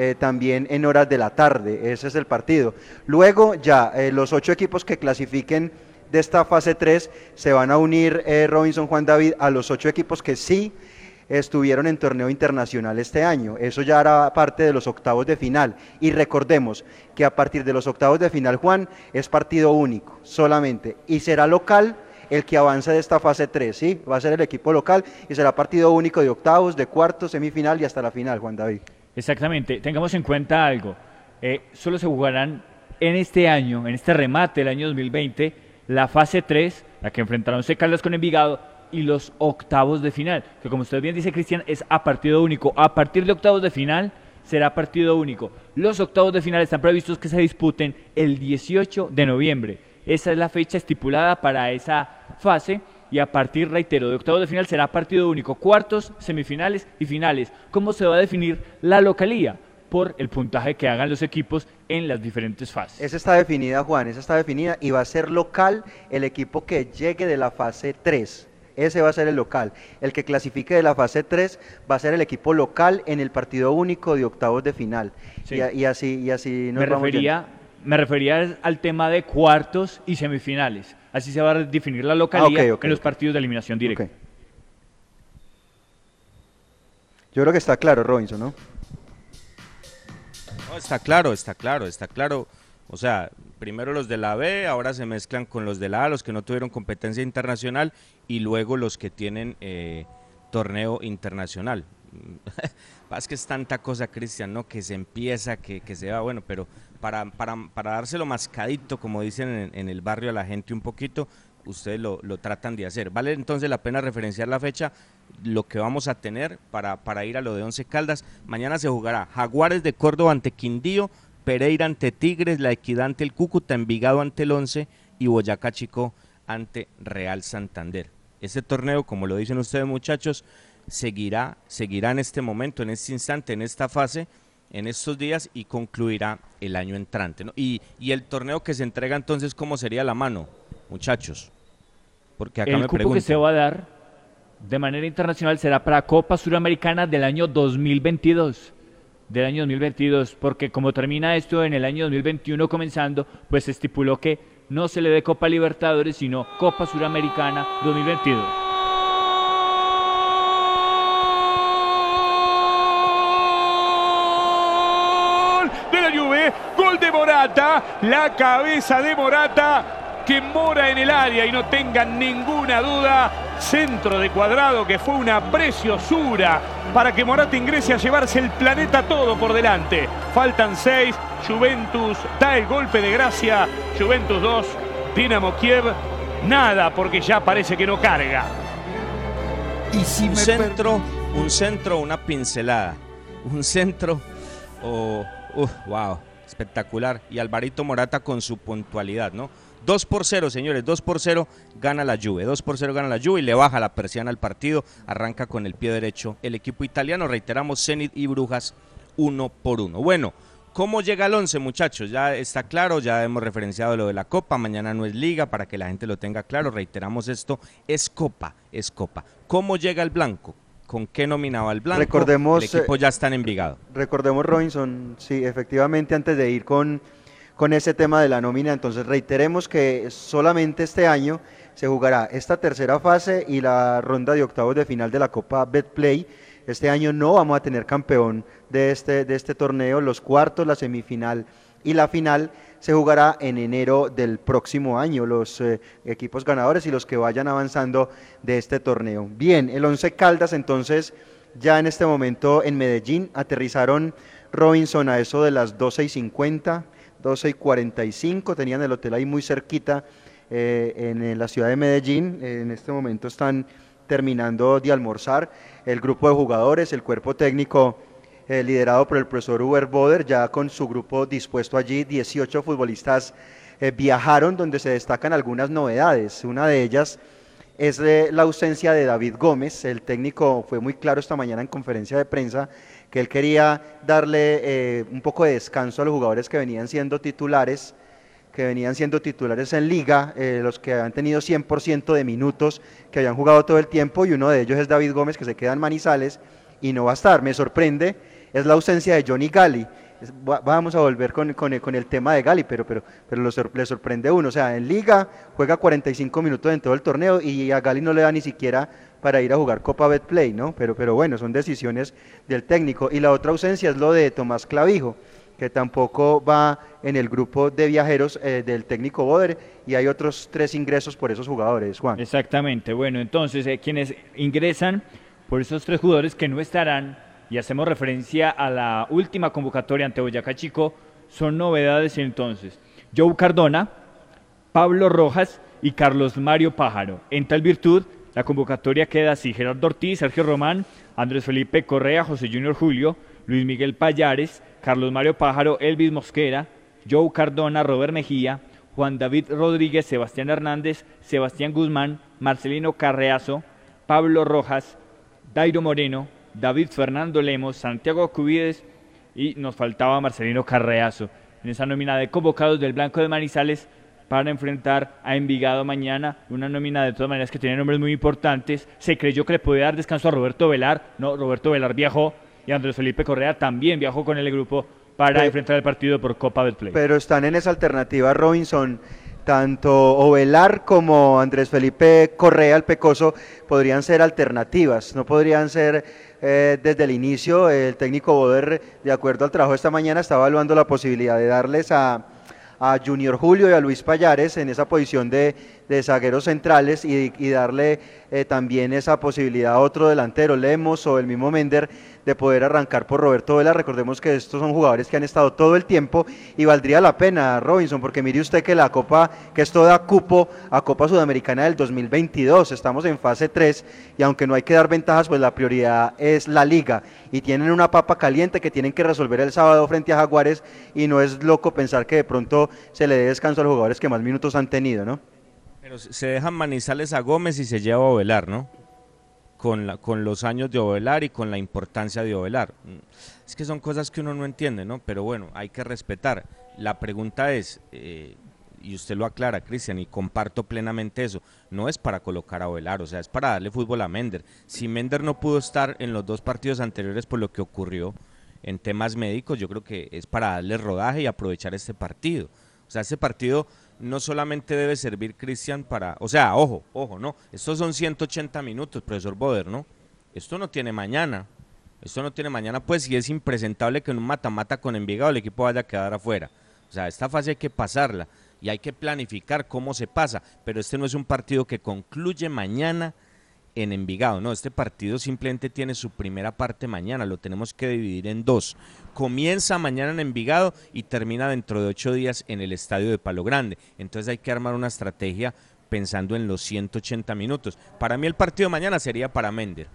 eh, también en horas de la tarde. Ese es el partido. Luego ya eh, los ocho equipos que clasifiquen de esta fase 3 se van a unir eh, Robinson Juan David a los ocho equipos que sí estuvieron en torneo internacional este año. Eso ya hará parte de los octavos de final. Y recordemos que a partir de los octavos de final, Juan, es partido único solamente. Y será local el que avance de esta fase 3, ¿sí? Va a ser el equipo local y será partido único de octavos, de cuartos, semifinal y hasta la final, Juan David. Exactamente, tengamos en cuenta algo. Eh, solo se jugarán en este año, en este remate del año 2020, la fase 3, la que enfrentaron C. Carlos con Envigado, y los octavos de final, que como usted bien dice, Cristian, es a partido único. A partir de octavos de final será partido único. Los octavos de final están previstos que se disputen el 18 de noviembre. Esa es la fecha estipulada para esa fase y a partir, reitero, de octavos de final será partido único, cuartos, semifinales y finales. ¿Cómo se va a definir la localía? por el puntaje que hagan los equipos en las diferentes fases. Esa está definida, Juan, esa está definida y va a ser local el equipo que llegue de la fase 3. Ese va a ser el local. El que clasifique de la fase 3 va a ser el equipo local en el partido único de octavos de final. Sí. Y, y así, y así nos me vamos refería, me refería al tema de cuartos y semifinales. Así se va a definir la localía Ah, en los partidos de eliminación directa. Ok. Yo creo que está claro, Robinson, ¿no? No, está claro, está claro, está claro. O sea, primero los de la B, ahora se mezclan con los de la A, los que no tuvieron competencia internacional, y luego los que tienen eh, torneo internacional. es que es tanta cosa, Cristian, ¿no? Que se empieza, que, que se va, bueno, pero para, para, para dárselo mascadito, como dicen en, el barrio a la gente un poquito, ustedes lo, lo tratan de hacer. Vale entonces la pena referenciar la fecha, lo que vamos a tener para, para ir a lo de Once Caldas. Mañana se jugará Jaguares de Córdoba ante Quindío, Pereira ante Tigres, La Equidad ante el Cúcuta, Envigado ante el Once y Boyacá Chico ante Real Santander. Este torneo, como lo dicen ustedes muchachos, seguirá, seguirá en este momento, en este instante, en esta fase, en estos días y concluirá el año entrante. ¿no? Y, y el torneo que se entrega entonces, ¿cómo sería la mano, muchachos? Porque acá el me cupo que preguntan. se va a dar de manera internacional será para Copa Suramericana del año 2022. Del año 2022, porque como termina esto en el año 2021 comenzando, pues estipuló que no se le dé Copa Libertadores, sino Copa Suramericana 2022. Gol de la Juve, gol de Morata, la cabeza de Morata que mora en el área y no tengan ninguna duda, centro de cuadrado que fue una preciosura para que Morata ingrese a llevarse el planeta todo por delante. Faltan seis, Juventus da el golpe de gracia, Juventus 2, Dinamo Kiev, nada porque ya parece que no carga. Y si un centro, un centro, una pincelada. Un centro, o uf, wow, espectacular. Y Alvarito Morata con su puntualidad, ¿no? 2 por 0, señores, 2 por 0 gana la Juve. 2 por 0 gana la Juve y le baja la persiana al partido. Arranca con el pie derecho el equipo italiano. Reiteramos, Zenit y Brujas 1 por 1. Bueno, ¿cómo llega el 11, muchachos? Ya está claro, ya hemos referenciado lo de la Copa. Mañana no es Liga, para que la gente lo tenga claro. Reiteramos esto, es Copa, es Copa. ¿Cómo llega el blanco? ¿Con qué nominaba el blanco? Recordemos, El equipo eh, ya está en Envigado. Recordemos, Robinson, sí, efectivamente, antes de ir con, con ese tema de la nómina, entonces reiteremos que solamente este año se jugará esta tercera fase y la ronda de octavos de final de la Copa Betplay. Este año no vamos a tener campeón de este, de este torneo, los cuartos, la semifinal y la final se jugará en enero del próximo año, los eh, equipos ganadores y los que vayan avanzando de este torneo. Bien, el Once Caldas entonces ya en este momento en Medellín aterrizaron Robinson a eso de las 12 y 50, 12 y 45, tenían el hotel ahí muy cerquita eh, en, la ciudad de Medellín, en este momento están terminando de almorzar el grupo de jugadores, el cuerpo técnico eh, liderado por el profesor Uber Boder, ya con su grupo dispuesto allí, 18 futbolistas eh, viajaron donde se destacan algunas novedades. Una de ellas es la ausencia de David Gómez. El técnico fue muy claro esta mañana en conferencia de prensa que él quería darle eh, un poco de descanso a los jugadores que venían siendo titulares que venían siendo titulares en liga, eh, los que han tenido 100% de minutos, que habían jugado todo el tiempo, y uno de ellos es David Gómez, que se queda en Manizales y no va a estar. Me sorprende, es la ausencia de Johnny Gali. Vamos a volver con, con el, tema de Gali, pero, pero, pero lo le sorprende uno. O sea, en liga juega 45 minutos en todo el torneo y a Gali no le da ni siquiera para ir a jugar Copa Betplay, ¿no? Pero, pero bueno, son decisiones del técnico. Y la otra ausencia es lo de Tomás Clavijo que tampoco va en el grupo de viajeros eh, del técnico Boder y hay otros tres ingresos por esos jugadores, Juan. Exactamente, bueno, entonces eh, quienes ingresan por esos tres jugadores que no estarán, y hacemos referencia a la última convocatoria ante Boyacá Chico, son novedades entonces. Joe Cardona, Pablo Rojas y Carlos Mario Pájaro. En tal virtud, la convocatoria queda así, Gerardo Ortiz, Sergio Román, Andrés Felipe Correa, José Junior Julio, Luis Miguel Payares, Carlos Mario Pájaro, Elvis Mosquera, Joe Cardona, Robert Mejía, Juan David Rodríguez, Sebastián Hernández, Sebastián Guzmán, Marcelino Carreazo, Pablo Rojas, Dairo Moreno, David Fernando Lemos, Santiago Cubides, y nos faltaba Marcelino Carreazo. En esa nómina de convocados del Blanco de Manizales para enfrentar a Envigado mañana, una nómina de todas maneras que tiene nombres muy importantes. Se creyó que le podía dar descanso a Roberto Velar, no, Roberto Velar viajó y Andrés Felipe Correa también viajó con el grupo para enfrentar el partido por Copa Betplay. Pero están en esa alternativa Robinson tanto Ovelar como Andrés Felipe Correa, el Pecoso, podrían ser alternativas, no podrían ser eh, desde el inicio. El técnico Boder, de acuerdo al trabajo de esta mañana, está evaluando la posibilidad de darles a, a Junior Julio y a Luis Payares en esa posición de, de zagueros centrales y, darle eh, también esa posibilidad a otro delantero, Lemos o el mismo Mender, de poder arrancar por Roberto Vela. Recordemos que estos son jugadores que han estado todo el tiempo y valdría la pena, Robinson, porque mire usted que la Copa, que esto da cupo a Copa Sudamericana del 2022, estamos en fase 3 y aunque no hay que dar ventajas, pues la prioridad es la liga y tienen una papa caliente que tienen que resolver el sábado frente a Jaguares y no es loco pensar que de pronto se le dé descanso a los jugadores que más minutos han tenido, ¿no? Pero se dejan Manizales a Gómez y se lleva a Ovelar, ¿no? Con, la, con los años de Ovelar y con la importancia de Ovelar. Es que son cosas que uno no entiende, ¿no? Pero bueno, hay que respetar. La pregunta es, eh, y usted lo aclara, Cristian, y comparto plenamente eso, no es para colocar a Ovelar, o sea, es para darle fútbol a Mender. Si Mender no pudo estar en los dos partidos anteriores por lo que ocurrió en temas médicos, yo creo que es para darle rodaje y aprovechar este partido. O sea, este partido no solamente debe servir Cristian para, o sea, ojo, ojo, no, estos son 180 minutos, profesor Boder, ¿no? Esto no tiene mañana, esto no tiene mañana, pues y es impresentable que en un mata-mata con Envigado el equipo vaya a quedar afuera. O sea, esta fase hay que pasarla y hay que planificar cómo se pasa, pero este no es un partido que concluye mañana en Envigado. No, este partido simplemente tiene su primera parte mañana, lo tenemos que dividir en dos. Comienza mañana en Envigado y termina dentro de ocho días en el estadio de Palo Grande. Entonces hay que armar una estrategia pensando en los 180 minutos. Para mí el partido de mañana sería para Mender,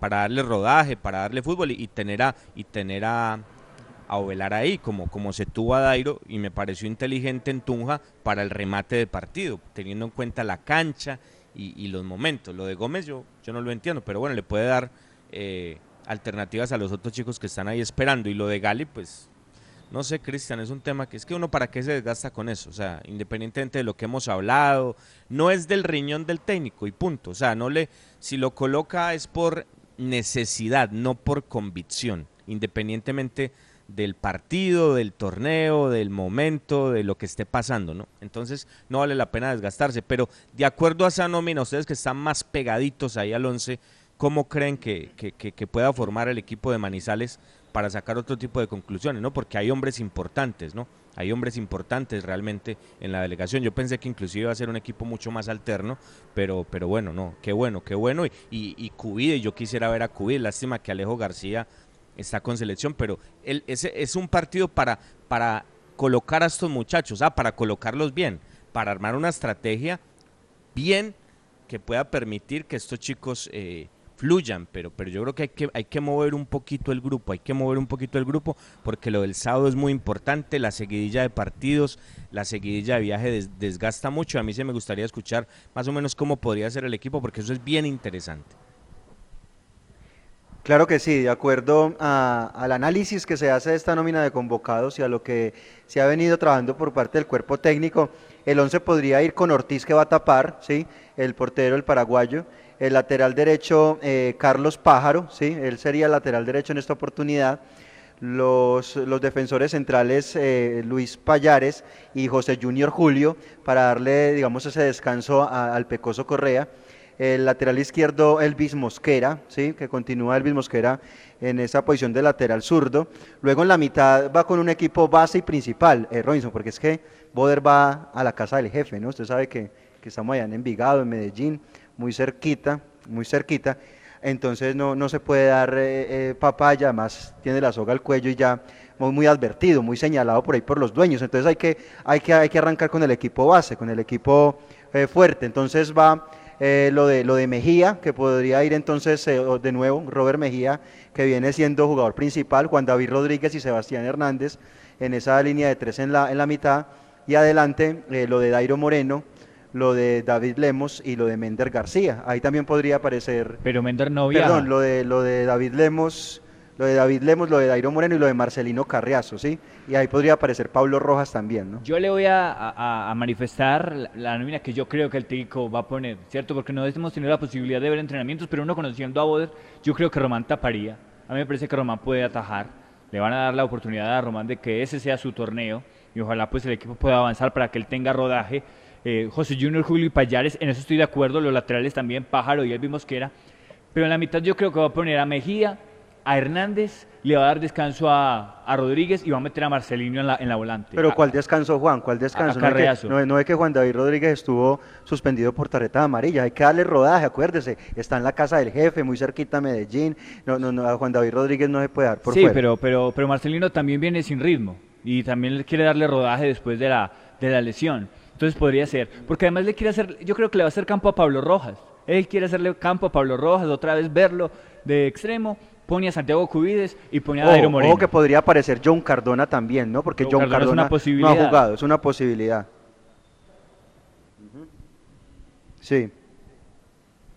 para darle rodaje, para darle fútbol y, tener a, y tener a, a Ovelar ahí, como, como se tuvo a Dairo, y me pareció inteligente en Tunja para el remate de partido, teniendo en cuenta la cancha y, los momentos. Lo de Gómez yo, yo no lo entiendo, pero bueno, le puede dar eh, alternativas a los otros chicos que están ahí esperando. Y lo de Gali, pues, no sé, Cristian, es un tema que es que uno para qué se desgasta con eso. O sea, independientemente de lo que hemos hablado, no es del riñón del técnico y punto. O sea, no le, si lo coloca es por necesidad, no por convicción, independientemente del partido, del torneo, del momento, de lo que esté pasando, ¿no? Entonces no vale la pena desgastarse, pero de acuerdo a esa nómina, ustedes que están más pegaditos ahí al 11, ¿cómo creen que, que, pueda formar el equipo de Manizales para sacar otro tipo de conclusiones, ¿no? Porque hay hombres importantes, ¿no? Hay hombres importantes realmente en la delegación. Yo pensé que inclusive iba a ser un equipo mucho más alterno, pero, pero bueno, no, qué bueno, qué bueno. Y, y, y Cubide, yo quisiera ver a Cubide, lástima que Alejo García está con selección, pero él, ese es un partido para, para colocar a estos muchachos, ah, para colocarlos bien, para armar una estrategia bien que pueda permitir que estos chicos eh, fluyan, pero, pero yo creo que hay, que hay que mover un poquito el grupo, hay que mover un poquito el grupo, porque lo del sábado es muy importante, la seguidilla de partidos, la seguidilla de viaje desgasta mucho, a mí se me gustaría escuchar más o menos cómo podría ser el equipo, porque eso es bien interesante. Claro que sí, de acuerdo al análisis que se hace de esta nómina de convocados y a lo que se ha venido trabajando por parte del cuerpo técnico, el 11 podría ir con Ortiz que va a tapar, ¿sí? el portero, el paraguayo, el lateral derecho eh, Carlos Pájaro, ¿sí? él sería el lateral derecho en esta oportunidad, los, los defensores centrales eh, Luis Payares y José Junior Julio para darle, digamos, ese descanso al Pecoso Correa el lateral izquierdo Elvis Mosquera, ¿sí? que continúa Elvis Mosquera en esa posición de lateral zurdo. Luego en la mitad va con un equipo base y principal, eh, Robinson, porque es que Boder va a la casa del jefe, ¿no? Usted sabe que, estamos allá en Envigado, en Medellín, muy cerquita, muy cerquita. Entonces no, no se puede dar eh, eh, papaya, además tiene la soga al cuello y ya muy, muy advertido, muy señalado por ahí por los dueños. Entonces hay que, hay que, hay que arrancar con el equipo base, con el equipo fuerte. Entonces va eh, lo, de, lo de Mejía, que podría ir entonces eh, de nuevo, Robert Mejía, que viene siendo jugador principal, Juan David Rodríguez y Sebastián Hernández, en esa línea de tres en la, en la mitad, y adelante eh, lo de Dairo Moreno, lo de David Lemos y lo de Mender García. Ahí también podría aparecer. Pero Mender no viaja. Perdón, lo de, lo de David Lemos, lo de David Lemos, lo de Dairo Moreno y lo de Marcelino Carriazo, ¿sí? Y ahí podría aparecer Pablo Rojas también, ¿no? Yo le voy a, manifestar la, la nómina que yo creo que el técnico va a poner, ¿cierto? Porque no hemos tenido la posibilidad de ver entrenamientos, pero uno conociendo a Boder, yo creo que Román taparía. A mí me parece que Román puede atajar. Le van a dar la oportunidad a Román de que ese sea su torneo y ojalá pues el equipo pueda avanzar para que él tenga rodaje. Eh, José Junior, Julio y Payares, en eso estoy de acuerdo. Los laterales también, Pájaro y Elvis Mosquera. Pero en la mitad yo creo que va a poner a Mejía, a Hernández, le va a dar descanso a, a Rodríguez y va a meter a Marcelino en la, en la volante. Pero ¿cuál descanso, Juan? ¿Cuál descanso? No es, que, no, no es que Juan David Rodríguez estuvo suspendido por tarjeta amarilla. Hay que darle rodaje, acuérdese. Está en la casa del jefe, muy cerquita a Medellín. No, no, no, a Juan David Rodríguez no se puede dar por sí, fuera. pero, pero, pero Marcelino también viene sin ritmo y también le quiere darle rodaje después de la, de la lesión. Entonces podría ser, porque además le quiere hacer, yo creo que le va a hacer campo a Pablo Rojas. Él quiere hacerle campo a Pablo Rojas, otra vez verlo de extremo, pone a Santiago Cubides y pone a Dairo Moreno. ojo que podría aparecer John Cardona también, ¿no? Porque John John, Cardona es Cardona, una no ha jugado, es una posibilidad. Sí.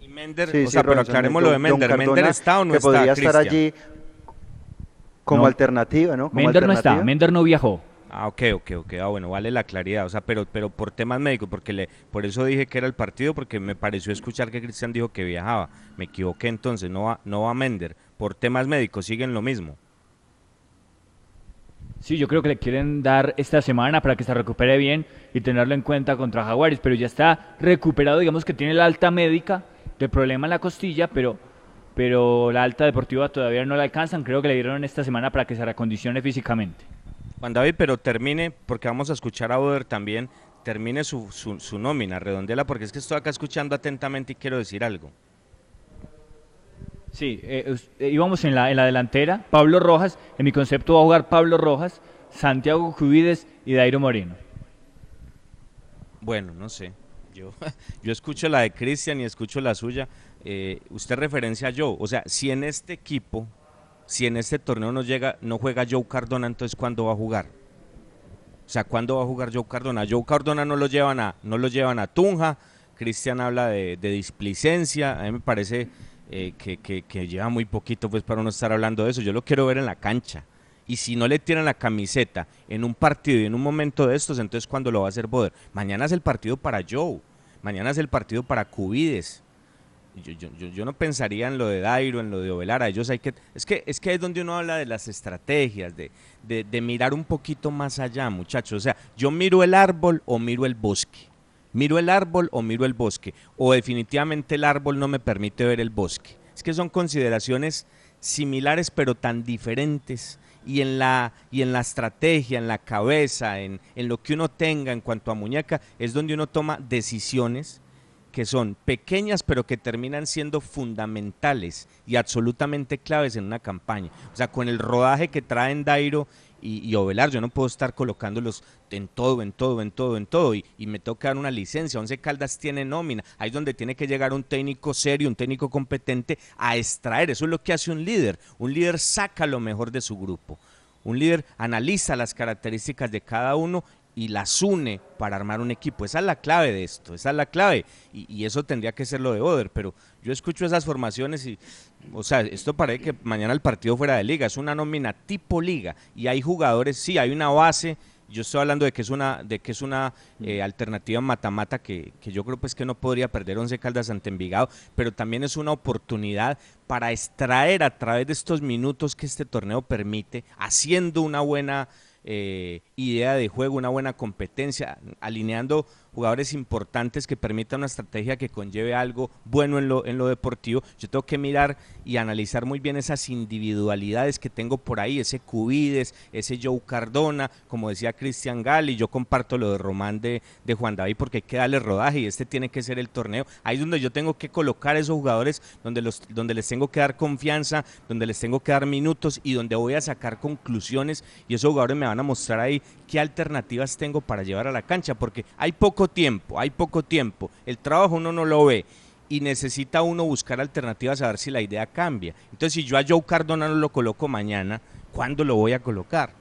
Y Mender, Sí, o sí, sea, pero Robinson, aclaremos John- lo de Mender. ¿Mender Cardona, está o no que está, podría estar Cristian? allí como No. alternativa, ¿no? Como Mender no está, alternativa. Mender no viajó. Ah, ok, ok, ok. Ah, bueno, vale la claridad. O sea, pero, pero por temas médicos, porque le, por eso dije que era el partido, porque me pareció escuchar que Cristian dijo que viajaba. Me equivoqué entonces, no va, no va Mender. Por temas médicos siguen lo mismo. Sí, yo creo que le quieren dar esta semana para que se recupere bien y tenerlo en cuenta contra Jaguares, pero ya está recuperado, digamos que tiene la alta médica de problema en la costilla, pero, pero la alta deportiva todavía no la alcanzan, creo que le dieron esta semana para que se recondicione físicamente. Juan David, pero termine, porque vamos a escuchar a Oder también, termine su, su, su nómina, redondela, porque es que estoy acá escuchando atentamente y quiero decir algo. Sí, eh, eh, íbamos en la, en la delantera, Pablo Rojas, en mi concepto va a jugar Pablo Rojas, Santiago Cubides y Dairo Moreno. Bueno, no sé. Yo, yo escucho la de Cristian y escucho la suya. Eh, usted referencia a Joe. O sea, si en este equipo, si en este torneo no llega, no juega Joe Cardona, entonces ¿cuándo va a jugar? O sea, ¿cuándo va a jugar Joe Cardona? Joe Cardona no lo llevan a, no lo llevan a Tunja. Cristian habla de, de displicencia. A mí me parece eh, que, que- que lleva muy poquito pues para no estar hablando de eso. Yo lo quiero ver en la cancha. Y si no le tiran la camiseta en un partido y en un momento de estos, entonces ¿cuándo lo va a hacer Boder? Mañana es el partido para Joe. Mañana es el partido para Cubides. Yo, yo, yo, yo no pensaría en lo de Dairo, en lo de Ovelar, a ellos hay que... Es que es que es donde uno habla de las estrategias, de, de, de mirar un poquito más allá, muchachos. O sea, yo miro el árbol o miro el bosque. Miro el árbol o miro el bosque. O definitivamente el árbol no me permite ver el bosque. Es que son consideraciones similares pero tan diferentes. Y en la, y en la estrategia, en la cabeza, en, en lo que uno tenga en cuanto a muñeca, es donde uno toma decisiones que son pequeñas pero que terminan siendo fundamentales y absolutamente claves en una campaña. O sea, con el rodaje que traen Dairo y, y Ovelar, yo no puedo estar colocándolos en todo, en todo, en todo, en todo, y, y me toca dar una licencia. Once Caldas tiene nómina, ahí es donde tiene que llegar un técnico serio, un técnico competente a extraer. Eso es lo que hace un líder. Un líder saca lo mejor de su grupo. Un líder analiza las características de cada uno y las une para armar un equipo. Esa es la clave de esto, esa es la clave. Y, y eso tendría que ser lo de Oder, pero yo escucho esas formaciones y, o sea, esto parece que mañana el partido fuera de liga, es una nómina tipo liga y hay jugadores, sí, hay una base. Yo estoy hablando de que es una, de que es una eh, alternativa mata-mata que, que yo creo pues que no podría perder Once Caldas ante Envigado, pero también es una oportunidad para extraer a través de estos minutos que este torneo permite, haciendo una buena eh, idea de juego, una buena competencia, alineando jugadores importantes que permitan una estrategia que conlleve algo bueno en lo, en lo deportivo. Yo tengo que mirar y analizar muy bien esas individualidades que tengo por ahí, ese Cubides, ese Joe Cardona, como decía Cristian Gali, yo comparto lo de Román de, de Juan David porque hay que darle rodaje y este tiene que ser el torneo. Ahí es donde yo tengo que colocar esos jugadores, donde, los, donde les tengo que dar confianza, donde les tengo que dar minutos y donde voy a sacar conclusiones y esos jugadores me van a mostrar ahí qué alternativas tengo para llevar a la cancha, porque hay poco tiempo, hay poco tiempo, el trabajo uno no lo ve y necesita uno buscar alternativas a ver si la idea cambia. Entonces, si yo a Joe Cardona no lo coloco mañana, ¿cuándo lo voy a colocar?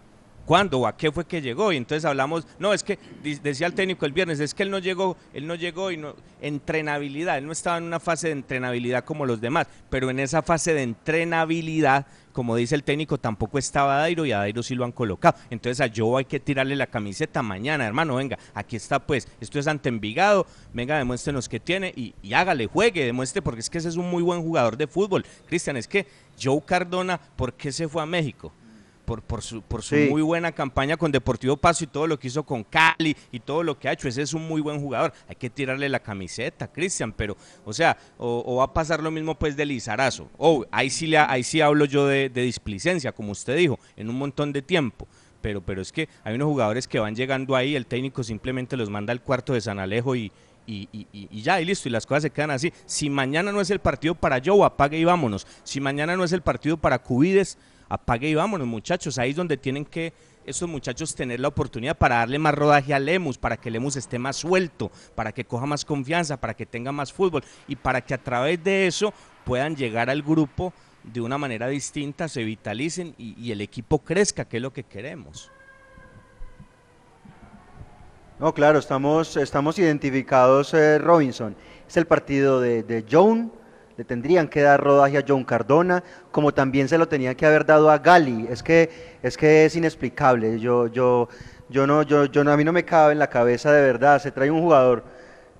¿Cuándo o a qué fue que llegó? Y entonces hablamos, no, es que decía el técnico el viernes, es que él no llegó, él no llegó y no, entrenabilidad, él no estaba en una fase de entrenabilidad como los demás, pero en esa fase de entrenabilidad como dice el técnico, tampoco estaba Dairo y a Dairo sí lo han colocado. Entonces a Joe hay que tirarle la camiseta mañana, hermano, venga, aquí está pues, esto es ante Envigado, venga, demuéstrenos qué tiene y, y hágale, juegue, demuestre, porque es que ese es un muy buen jugador de fútbol. Cristian, es que Joe Cardona, ¿por qué se fue a México? Por, por su, por su Sí. muy buena campaña con Deportivo Paso y todo lo que hizo con Cali y todo lo que ha hecho. Ese es un muy buen jugador. Hay que tirarle la camiseta, Cristian, pero, o sea, o, o va a pasar lo mismo pues de Lizarazo. Oh, ahí sí, le, ahí sí hablo yo de, de displicencia, como usted dijo, en un montón de tiempo. Pero, pero es que hay unos jugadores que van llegando ahí, el técnico simplemente los manda al cuarto de San Alejo y, y, y- y- y ya, y listo, y las cosas se quedan así. Si mañana no es el partido para Joe, apague y vámonos. Si mañana no es el partido para Cubides, apague y vámonos, muchachos. Ahí es donde tienen que esos muchachos tener la oportunidad para darle más rodaje a Lemus, para que Lemus esté más suelto, para que coja más confianza, para que tenga más fútbol y para que a través de eso puedan llegar al grupo de una manera distinta, se vitalicen y, el equipo crezca, que es lo que queremos. No, claro, estamos, identificados, eh, Robinson. Es el partido de, de John, le tendrían que dar rodaje a John Cardona, como también se lo tenía que haber dado a Gali. Es que es, que es inexplicable. Yo, yo, yo no, yo, yo a mí no me cabe en la cabeza de verdad. Se trae un jugador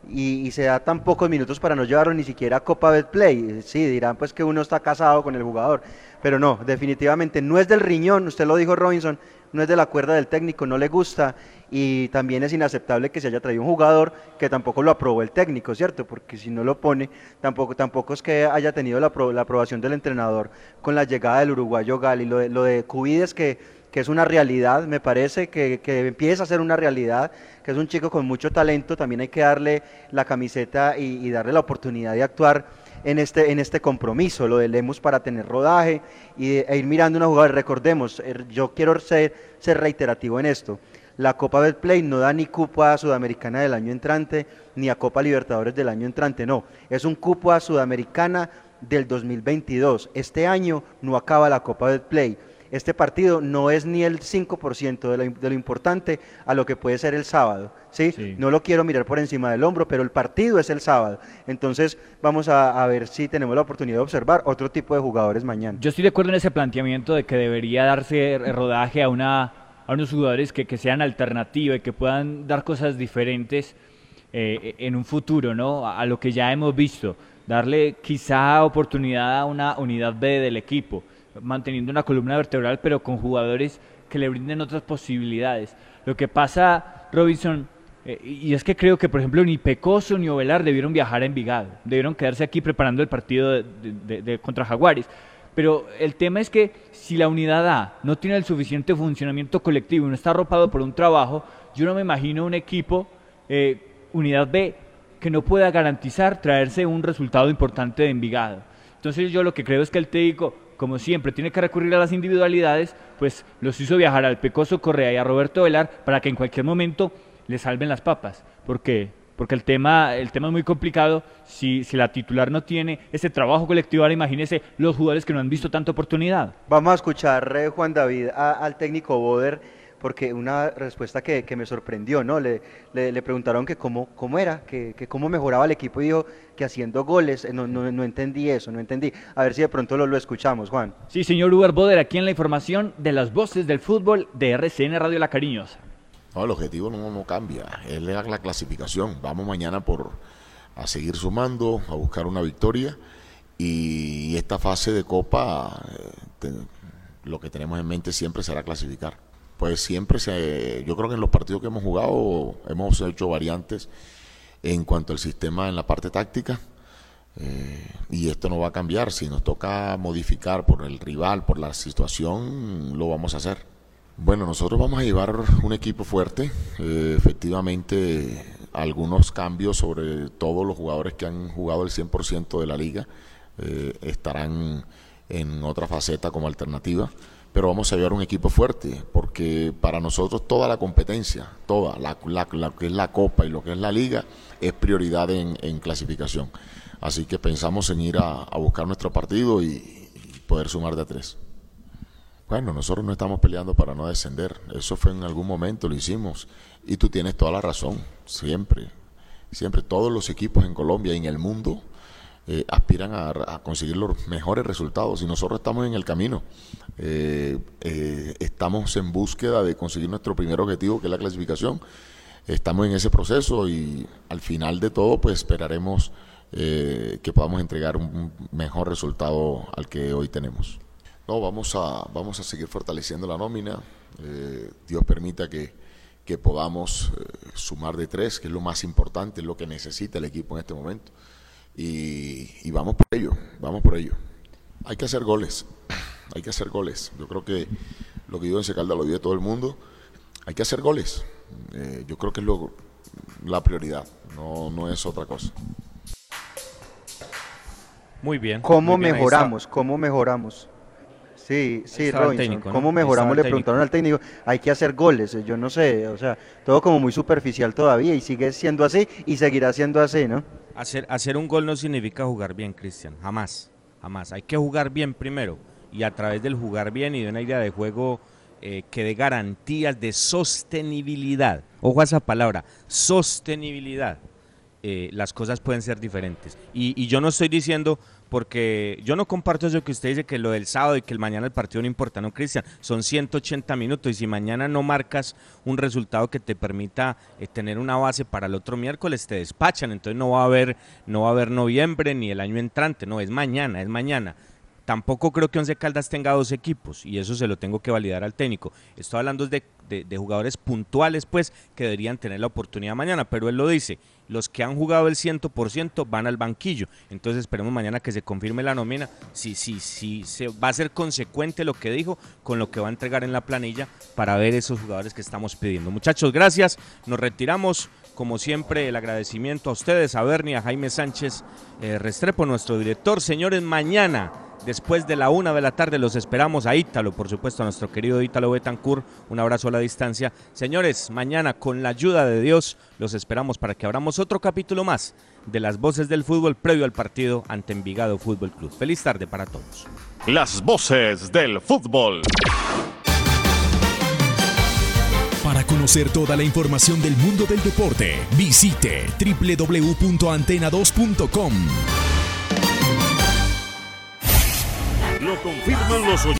y, y se da tan pocos minutos para no llevarlo ni siquiera a Copa Betplay. Sí, dirán pues que uno está casado con el jugador, pero no, definitivamente no es del riñón, usted lo dijo Robinson, no es de la cuerda del técnico, no le gusta y también es inaceptable que se haya traído un jugador que tampoco lo aprobó el técnico, ¿cierto? Porque si no lo pone, tampoco, tampoco es que haya tenido la, la aprobación del entrenador con la llegada del uruguayo Gali, lo de, lo de Cubides que que es una realidad, me parece que, que empieza a ser una realidad, que es un chico con mucho talento, también hay que darle la camiseta y darle la oportunidad de actuar en este, en este compromiso, lo de Lemus para tener rodaje y, e ir mirando una jugada. Recordemos, er, yo quiero ser, ser reiterativo en esto. La Copa Betplay no da ni cupo a Sudamericana del año entrante, ni a Copa Libertadores del año entrante, no. Es un cupo a Sudamericana del 2022. Este año no acaba la Copa Betplay. Este partido no es ni el 5% de lo, de lo importante a lo que puede ser el sábado. ¿sí? No lo quiero mirar por encima del hombro, pero el partido es el sábado. Entonces vamos a, a ver si tenemos la oportunidad de observar otro tipo de jugadores mañana. Yo estoy de acuerdo en ese planteamiento de que debería darse rodaje a, una, a unos jugadores que, que sean alternativa y que puedan dar cosas diferentes eh, en un futuro, ¿no? A, a lo que ya hemos visto. Darle quizá oportunidad a una unidad B del equipo, manteniendo una columna vertebral, pero con jugadores que le brinden otras posibilidades. Lo que pasa, Robinson, eh, y es que creo que, por ejemplo, ni Pecoso ni Ovelar debieron viajar a Envigado. Debieron quedarse aquí preparando el partido contra Jaguares. Pero el tema es que si la unidad A no tiene el suficiente funcionamiento colectivo y no está arropado por un trabajo, yo no me imagino un equipo, eh, unidad B, que no pueda garantizar traerse un resultado importante de Envigado. Entonces yo lo que creo es que el técnico, como siempre, tiene que recurrir a las individualidades, pues los hizo viajar al Pecoso Correa y a Roberto Velar para que en cualquier momento le salven las papas. ¿Por qué? Porque el tema, el tema es muy complicado. Si, si la titular no tiene ese trabajo colectivo, ahora imagínese los jugadores que no han visto tanta oportunidad. Vamos a escuchar, eh, Juan David, al técnico Boder, porque una respuesta que, que me sorprendió, ¿no? Le, le, le preguntaron que cómo, cómo era, que, que cómo mejoraba el equipo y dijo que haciendo goles. Eh, No, no, no entendí eso, no entendí. A ver si de pronto lo, lo escuchamos, Juan. Sí, señor Uber Boder, aquí en la información de las voces del fútbol de RCN Radio La Cariñosa. No, el objetivo no, no cambia, es la, la clasificación. Vamos mañana por a seguir sumando, a buscar una victoria y esta fase de Copa, eh, te- lo que tenemos en mente siempre será clasificar. Pues siempre se, yo creo que en los partidos que hemos jugado hemos hecho variantes en cuanto al sistema en la parte táctica. eh, y esto no va a cambiar. Si nos toca modificar por el rival, por la situación, lo vamos a hacer. Bueno, nosotros vamos a llevar un equipo fuerte. eh, efectivamente, algunos cambios sobre todos los jugadores que han jugado el 100% de la liga eh, estarán en otra faceta como alternativa. Pero vamos a llevar un equipo fuerte, porque para nosotros toda la competencia, toda, la, que es la Copa y lo que es la Liga, es prioridad en, clasificación. Así que pensamos en ir a, a buscar nuestro partido y, y poder sumar de a tres. Bueno, nosotros no estamos peleando para no descender. Eso fue en algún momento, lo hicimos. Y tú tienes toda la razón, siempre. Siempre todos los equipos en Colombia y en el mundo eh, aspiran a, conseguir los mejores resultados y nosotros estamos en el camino. Eh, eh, estamos en búsqueda de conseguir nuestro primer objetivo, que es la clasificación. Estamos en ese proceso y al final de todo, pues esperaremos que podamos entregar un mejor resultado al que hoy tenemos. No, vamos a, vamos a seguir fortaleciendo la nómina. Dios permita que, que podamos sumar de tres, que es lo más importante, es lo que necesita el equipo en este momento y, vamos por ello, vamos por ello. Hay que hacer goles, hay que hacer goles. Yo creo que lo que yo en Secalda lo vive todo el mundo. Hay que hacer goles. Eh, yo creo que es lo, la prioridad, no, no es otra cosa. Muy bien. ¿Cómo mejoramos? ¿Cómo mejoramos? Sí, sí, Robinson. ¿Cómo mejoramos? Le preguntaron al técnico. Hay que hacer goles. Yo no sé, o sea, todo como muy superficial todavía y sigue siendo así y seguirá siendo así, ¿no? Hacer, hacer un gol no significa jugar bien, Cristian. Jamás, jamás. Hay que jugar bien primero y a través del jugar bien y de una idea de juego eh, que dé garantías de sostenibilidad. Ojo a esa palabra, sostenibilidad. Eh, las cosas pueden ser diferentes. y, yo no estoy diciendo porque yo no comparto eso que usted dice que lo del sábado y que el mañana el partido no importa, no, Cristian, son 180 minutos y si mañana no marcas un resultado que te permita eh, tener una base para el otro miércoles te despachan, entonces no va a haber no va a haber noviembre ni el año entrante, no, es mañana, es mañana. Tampoco creo que Once Caldas tenga dos equipos y eso se lo tengo que validar al técnico. Estoy hablando de, de, jugadores puntuales, pues, que deberían tener la oportunidad mañana, pero él lo dice, los que han jugado el 100% van al banquillo. Entonces esperemos mañana que se confirme la nómina, si, si, si se va a ser consecuente lo que dijo con lo que va a entregar en la planilla para ver esos jugadores que estamos pidiendo. Muchachos, gracias, nos retiramos. Como siempre, el agradecimiento a ustedes, a Bernie, a Jaime Sánchez eh, Restrepo, nuestro director. Señores, mañana Después de la una de la tarde los esperamos a Ítalo, por supuesto, a nuestro querido Ítalo Betancourt. Un abrazo a la distancia. Señores, mañana con la ayuda de Dios los esperamos para que abramos otro capítulo más de las voces del fútbol previo al partido ante Envigado Fútbol Club. Feliz tarde para todos. Las voces del fútbol. Para conocer toda la información del mundo del deporte, visite www.antena2.com. Lo confirman los